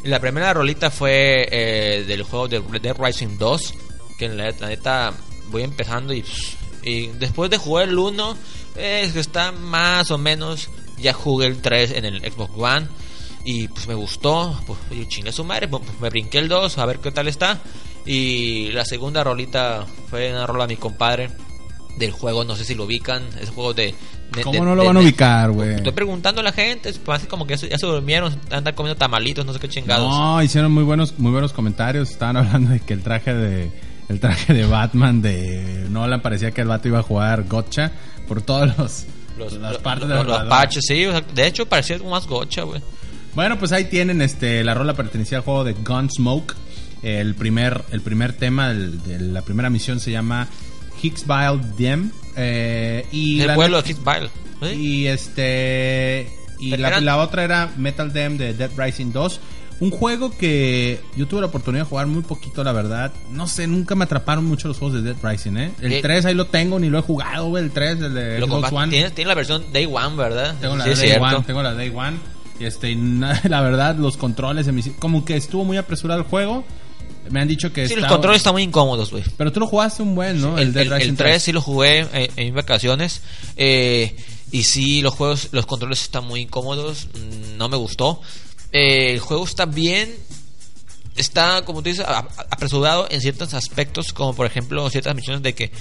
La primera rolita fue eh, del juego de Dead Rising 2, que la, la neta voy empezando y, y después de jugar el 1, eh, está más o menos, ya jugué el 3 en el Xbox One. Y pues me gustó, pues yo chingue su madre, pues me brinqué el 2 a ver qué tal está. Y la segunda rolita fue una rola de mi compadre del juego, no sé si lo ubican, es un juego de... de- ¿Cómo de- no lo de- van a ubicar, güey? Estoy preguntando a la gente, parece como que ya se, ya se durmieron, andan comiendo tamalitos, no sé qué chingados. No, hicieron muy buenos, muy buenos comentarios. Estaban hablando de que el traje de, el traje de Batman de Nolan parecía que el vato iba a jugar Gotcha por todos los, Los, las los- partes los- de los patches, sí, o sea, de hecho parecía más gocha, güey. Bueno, pues ahí tienen este la rola pertenecía al juego de Gunsmoke. El primer el primer tema del- de la primera misión se llama Hicksville Dam eh, y el la pueblo de Hitbile. ¿sí? y este y la, la otra era Metal Dam de Dead Rising 2 un juego que yo tuve la oportunidad de jugar muy poquito, la verdad. No sé, nunca me atraparon mucho los juegos de Dead Rising, ¿eh? El Eh, 3 ahí lo tengo, ni lo he jugado, güey, el 3, el de Xbox One. Tienes, tienes la versión Day One, ¿verdad? Tengo la Sí, Day cierto. One, tengo la Day One. Y este, la verdad, los controles, me hici- como que estuvo muy apresurado el juego. Me han dicho que Sí, los estaba- controles están muy incómodos, güey. Pero tú lo jugaste un buen, ¿no? el, el- el Rising 3 sí lo jugué en, en vacaciones. eh, y sí, los juegos, los controles están muy incómodos. mm, No me gustó. Eh, el juego está bien. Está, como tú dices, apresurado en ciertos aspectos, como por ejemplo ciertas misiones de que.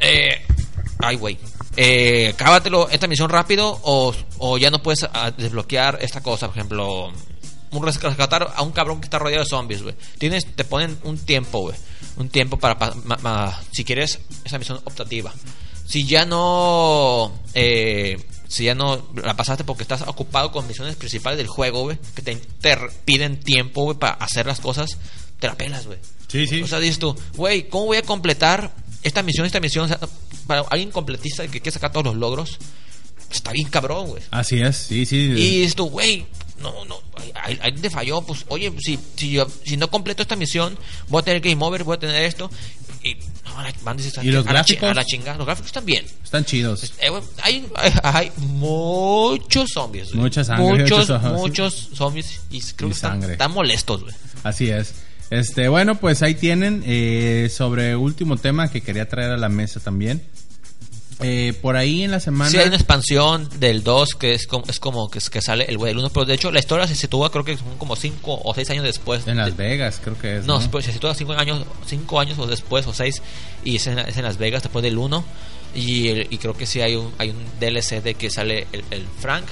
Eh, ay, güey. Eh, cábatelo esta misión rápido o, o ya no puedes ah, desbloquear esta cosa. Por ejemplo, un res- rescatar a un cabrón que está rodeado de zombies, güey. Tienes, te ponen un tiempo, güey. Un tiempo para, pa- ma- ma- si quieres, esa misión optativa. Si ya no, eh, si ya no la pasaste porque estás ocupado con misiones principales del juego, güey, que te, piden tiempo, güey, para hacer las cosas, te la pelas, güey. Sí, sí. O sea, dices tú, güey, ¿cómo voy a completar esta misión, esta misión? O sea, para alguien completista que quiere sacar todos los logros, está bien cabrón, güey. Así es, sí, sí. Y dices tú, güey, no, no, ahí te falló, pues, oye, si, si, yo, si no completo esta misión, voy a tener game over, voy a tener esto. Y, no, a la- van, ¿Y los a la gráficos? A la chingada, los gráficos están bien. Están chidos. Eh, hay, hay, hay muchos zombies. güey. Mucha sangre, Muchos, muchos- muchos zombies. Y creo Y que están molestos, güey. Así es. Este, bueno, pues ahí tienen eh, sobre último tema que quería traer a la mesa también. Eh, por ahí en la semana. Sí, hay una expansión del 2 que es como, es como que, que sale el güey del 1, pero de hecho la historia se sitúa creo que son como 5 o 6 años después. En Las de- Vegas, creo que es. No, No, se sitúa 5 años, cinco años o después o 6 y es en, es en Las Vegas después del 1 y, el- y creo que sí hay un, hay un DLC de que sale el, el. Frank,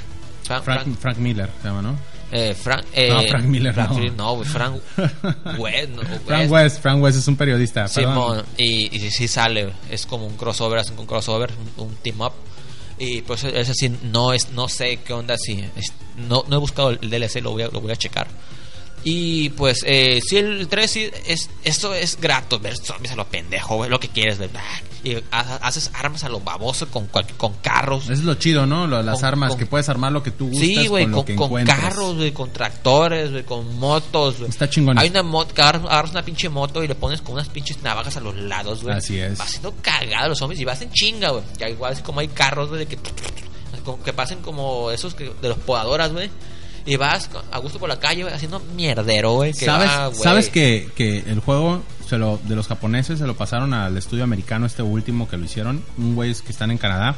Frank, Frank, Frank Miller se llama, ¿no? Eh, Frank, eh, No, Frank Miller, Frank no. Frank West, no, Frank West, Frank West es un periodista. Simón, y, y sí, sí sale, es como un crossover, hacen un crossover, un, un team up. Y pues es así, no es, no sé qué onda si es- no, no he buscado el DLC, lo voy a, lo voy a checar. Y pues eh, si el 3 sí es esto es grato ver zombies a lo pendejo, güey, lo que quieres, ¿verdad? Y ha- haces armas a lo baboso con con carros. Eso es lo chido, ¿no? Lo- las Con- armas, con- que puedes armar lo que tú gustas Sí, güey, con con, carros, güey, con tractores, güey, con motos, güey. Está chingón. Hay una moto, agarras, una pinche moto y le pones con unas pinches navajas a los lados, güey. Así es. Vas haciendo cagada los zombies y vas en chinga, güey. Ya igual así como hay carros, güey, de que, que pasen como esos que, de los podadoras, güey. Y vas a gusto por la calle, haciendo mierdero, güey. que ¿Sabes, va. ¿sabes que, que el juego se lo, de los japoneses se lo pasaron al estudio americano, este último que lo hicieron? Un güey que están en Canadá.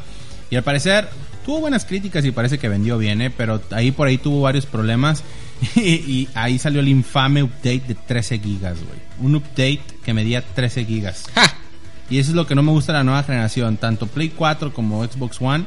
Y al parecer tuvo buenas críticas y parece que vendió bien, ¿eh? Pero ahí por ahí tuvo varios problemas. Y, y ahí salió el infame update de 13 gigas, güey. Un update que medía 13 gigas. ¡Ja! Y eso es lo que no me gusta de la nueva generación. Tanto Play 4 como Xbox One.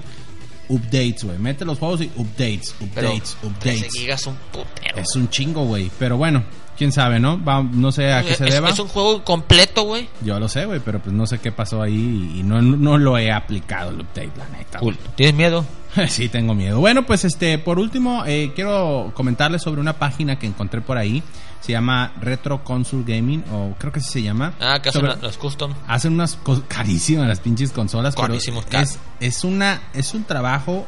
Updates, güey. Mete los juegos y updates, Pero updates, 13 updates. gigas son putero. Es un chingo, güey. Pero bueno, quién sabe, ¿no? Va- no sé a qué se es, deba. es un juego completo, güey. Yo lo sé, güey, pero pues no sé qué pasó ahí y no, no lo he aplicado el update, la neta. Cool. ¿Tienes miedo? sí, tengo miedo. Bueno, pues este, por último, eh, quiero comentarles sobre una página que encontré por ahí. Se llama Retro Console Gaming, o creo que así se llama. Ah, que hacen Sobre- la- los custom. hacen unas carísimas las pinches consolas pero Carísimos, car- es, es una es un trabajo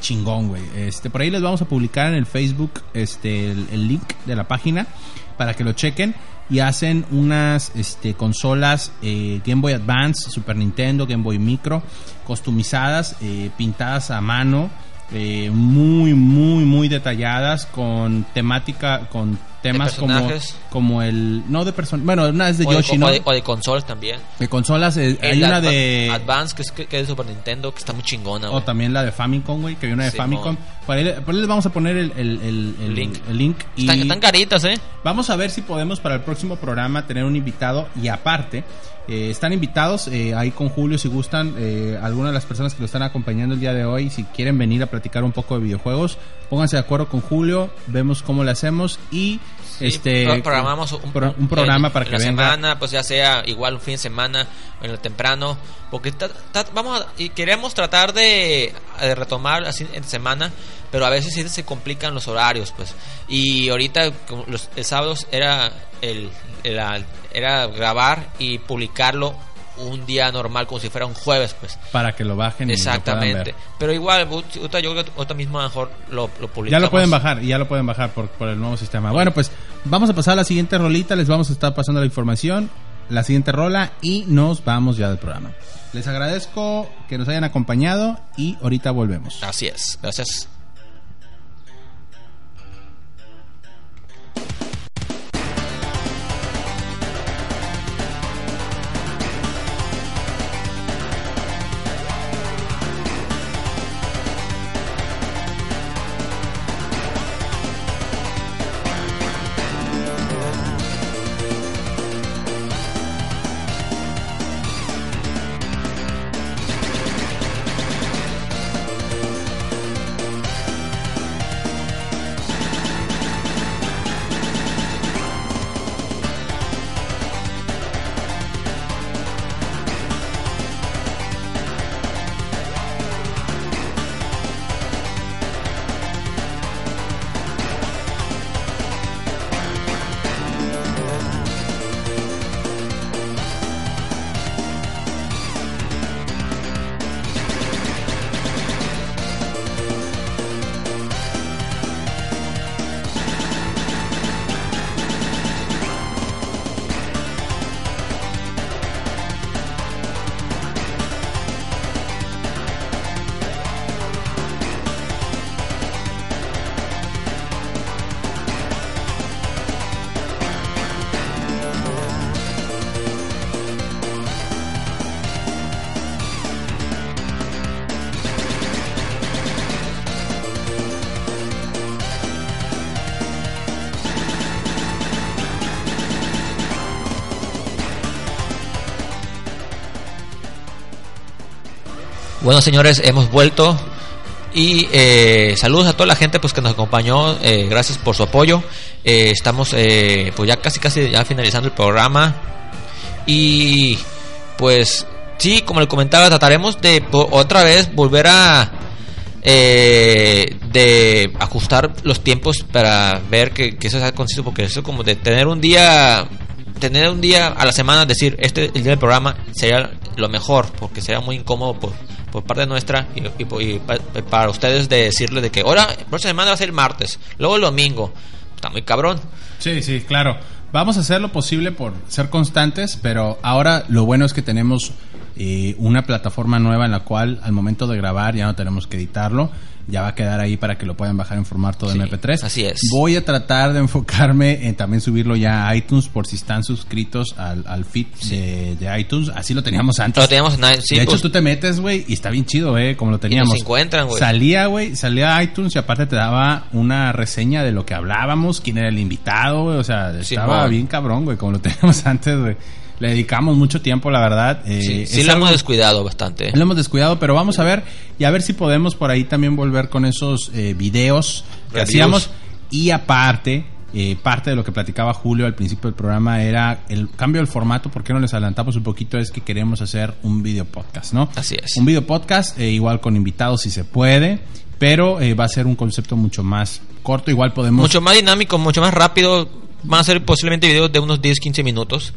chingón güey este por ahí les vamos a publicar en el Facebook este el, el link de la página para que lo chequen y hacen unas este, consolas eh, Game Boy Advance, Super Nintendo, Game Boy Micro, customizadas, eh, pintadas a mano, eh, muy, muy, muy detalladas, con temática, con temas como, como el... No de personas, bueno, una es de o, Yoshi, o- ¿no? o de, o de consolas también. De consolas, eh, hay una Adva- de... Advance, que es, que, es de Super Nintendo, que está muy chingona, O güey. también la de Famicom, güey, que hay una de. Famicom. Por ahí les vamos a poner el, el, el- el- Link. Y Están, están caritas, ¿eh? vamos a ver si podemos para el próximo programa tener un invitado. Y aparte, eh, están invitados eh, ahí con Julio si gustan. Eh, algunas de las personas que lo están acompañando el día de hoy, si quieren venir a platicar un poco de videojuegos, pónganse de acuerdo con Julio. Vemos cómo le hacemos y este pro- programamos un, pro- un programa para que la venga. semana, pues ya sea igual un fin de semana o en el temprano, porque ta- ta- vamos a- y queremos tratar de, de retomar así en semana, pero a veces sí se complican los horarios, pues. Y ahorita los el sábado era el era grabar y publicarlo un día normal como si fuera un jueves, pues. para que lo bajen y lo Exactamente. ver. Pero igual, yo creo que ahorita mismo mejor lo, lo publicamos. Ya lo pueden bajar, y ya lo pueden bajar por, por el nuevo sistema. Bueno, pues vamos a pasar a la siguiente rolita, les vamos a estar pasando la información, la siguiente rola y nos vamos ya del programa. Les agradezco que nos hayan acompañado y ahorita volvemos. Así es. Gracias. Bueno, señores, hemos vuelto. Y eh, saludos a toda la gente pues que nos acompañó. eh, gracias por su apoyo. Eh, estamos eh, pues ya casi casi ya finalizando el programa. Y pues sí, como le comentaba, trataremos de otra vez volver a eh, de ajustar los tiempos para ver que, que eso sea conciso porque eso como de tener un día tener un día a la semana decir este el día del programa sería lo mejor porque sería muy incómodo por, por parte nuestra y, y- y pa- para ustedes de decirles de que ahora próxima semana va a ser martes luego el domingo está muy cabrón Sí, sí, claro. Vamos a hacer lo posible por ser constantes, pero ahora lo bueno es que tenemos eh, una plataforma nueva en la cual al momento de grabar ya no tenemos que editarlo. Ya va a quedar ahí para que lo puedan bajar en formato de Sí, MP3. así es. Voy a tratar de enfocarme en también subirlo ya a iTunes por si están suscritos al, al feed de, de iTunes. Así lo teníamos antes. lo teníamos en sí, de hecho, pues, tú te metes, güey, y está bien chido, eh, como lo teníamos. encuentran, güey. Salía, güey, salía a iTunes y aparte te daba una reseña de lo que hablábamos, quién era el invitado, güey, o sea, estaba bien cabrón, güey, como lo teníamos antes, güey. Le dedicamos mucho tiempo, la verdad. eh, sí, lo algo- hemos descuidado bastante lo hemos descuidado, pero vamos a ver y a ver si podemos por ahí también volver con esos eh, videos que Reviews. hacíamos. Y aparte, eh, parte de lo que platicaba Julio al principio del programa era el cambio del formato. ¿Por qué no les adelantamos un poquito? Es que queremos hacer un video podcast, ¿no? Así es. Un video podcast, eh, igual con invitados si se puede, pero eh, va a ser un concepto mucho más corto. Igual podemos. mucho más dinámico, mucho más rápido. Van a ser posiblemente videos de unos 10, 15 minutos.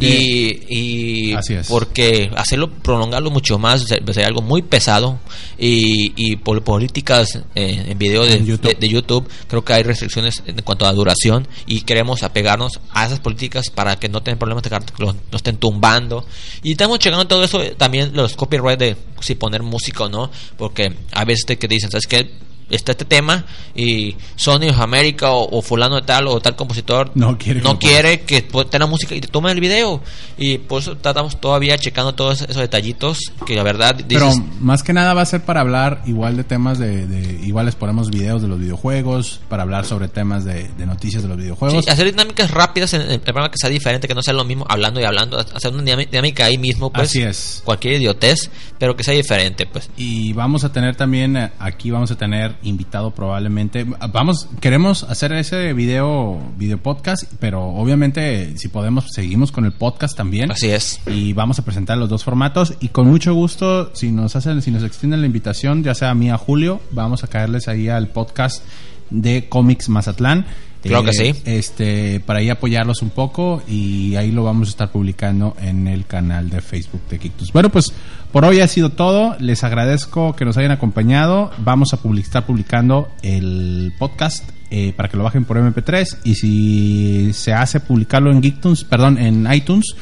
Y, y Así es. porque hacerlo, prolongarlo mucho más se- sería algo muy pesado. Y, y por políticas eh, en video de de- de YouTube, creo que hay restricciones en cuanto a duración y queremos apegarnos a esas políticas para que no tengan problemas de que lo, lo estén tumbando. Y estamos checando todo eso, eh, también los copyright de si poner música o no, porque a veces te que dicen, ¿sabes qué? Está este tema y Sony of America o, o fulano de tal o tal compositor No quiere que no lo quiere que tenga música y te tomen el video y por eso estamos todavía checando todos esos detallitos que la verdad Pero dices más que nada va a ser para hablar igual de temas de, de- igual les ponemos videos de los videojuegos, para hablar sobre temas de, de noticias de los videojuegos. Sí, hacer dinámicas rápidas en, el programa que sea diferente, que no sea lo mismo hablando y hablando, hacer una dinámica ahí mismo, pues. Así es. Cualquier idiotez, pero que sea diferente, pues. Y vamos a tener también, eh, aquí vamos a tener invitado probablemente. Vamos, queremos hacer ese video, video podcast, pero obviamente si podemos seguimos con el podcast también. Así es. Y vamos a presentar los dos formatos y con mucho gusto, si nos hacen, si nos extienden la invitación, ya sea a mí a Julio, vamos a caerles ahí al podcast de Comics Mazatlán. Claro que sí. Este, para ahí apoyarlos un poco y ahí lo vamos a estar publicando en el canal de Facebook de Kictus. Bueno, pues por hoy ha sido todo. Les agradezco que nos hayan acompañado. Vamos a public- estar publicando el podcast eh, para que lo bajen por MP3 y si se hace publicarlo en Geektunes, perdón, en iTunes,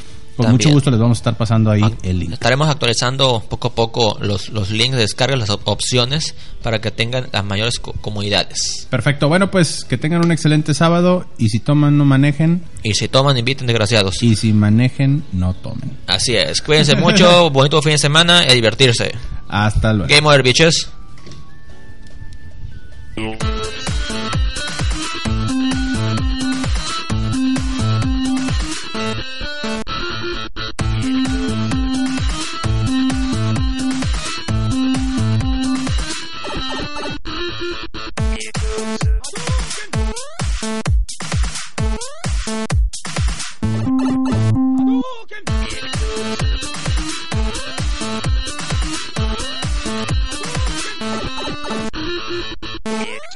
con También. mucho gusto les vamos a estar pasando ahí Ah, el link. Estaremos actualizando poco a poco los, los links de descarga, las op- opciones, para que tengan las mayores co- comodidades. Perfecto. Bueno, pues que tengan un excelente sábado y si toman no manejen Y si toman, inviten, desgraciados. y si manejen no tomen. Así es. Cuídense mucho, bonito fin de semana y a divertirse. Hasta luego. Game over, bitches.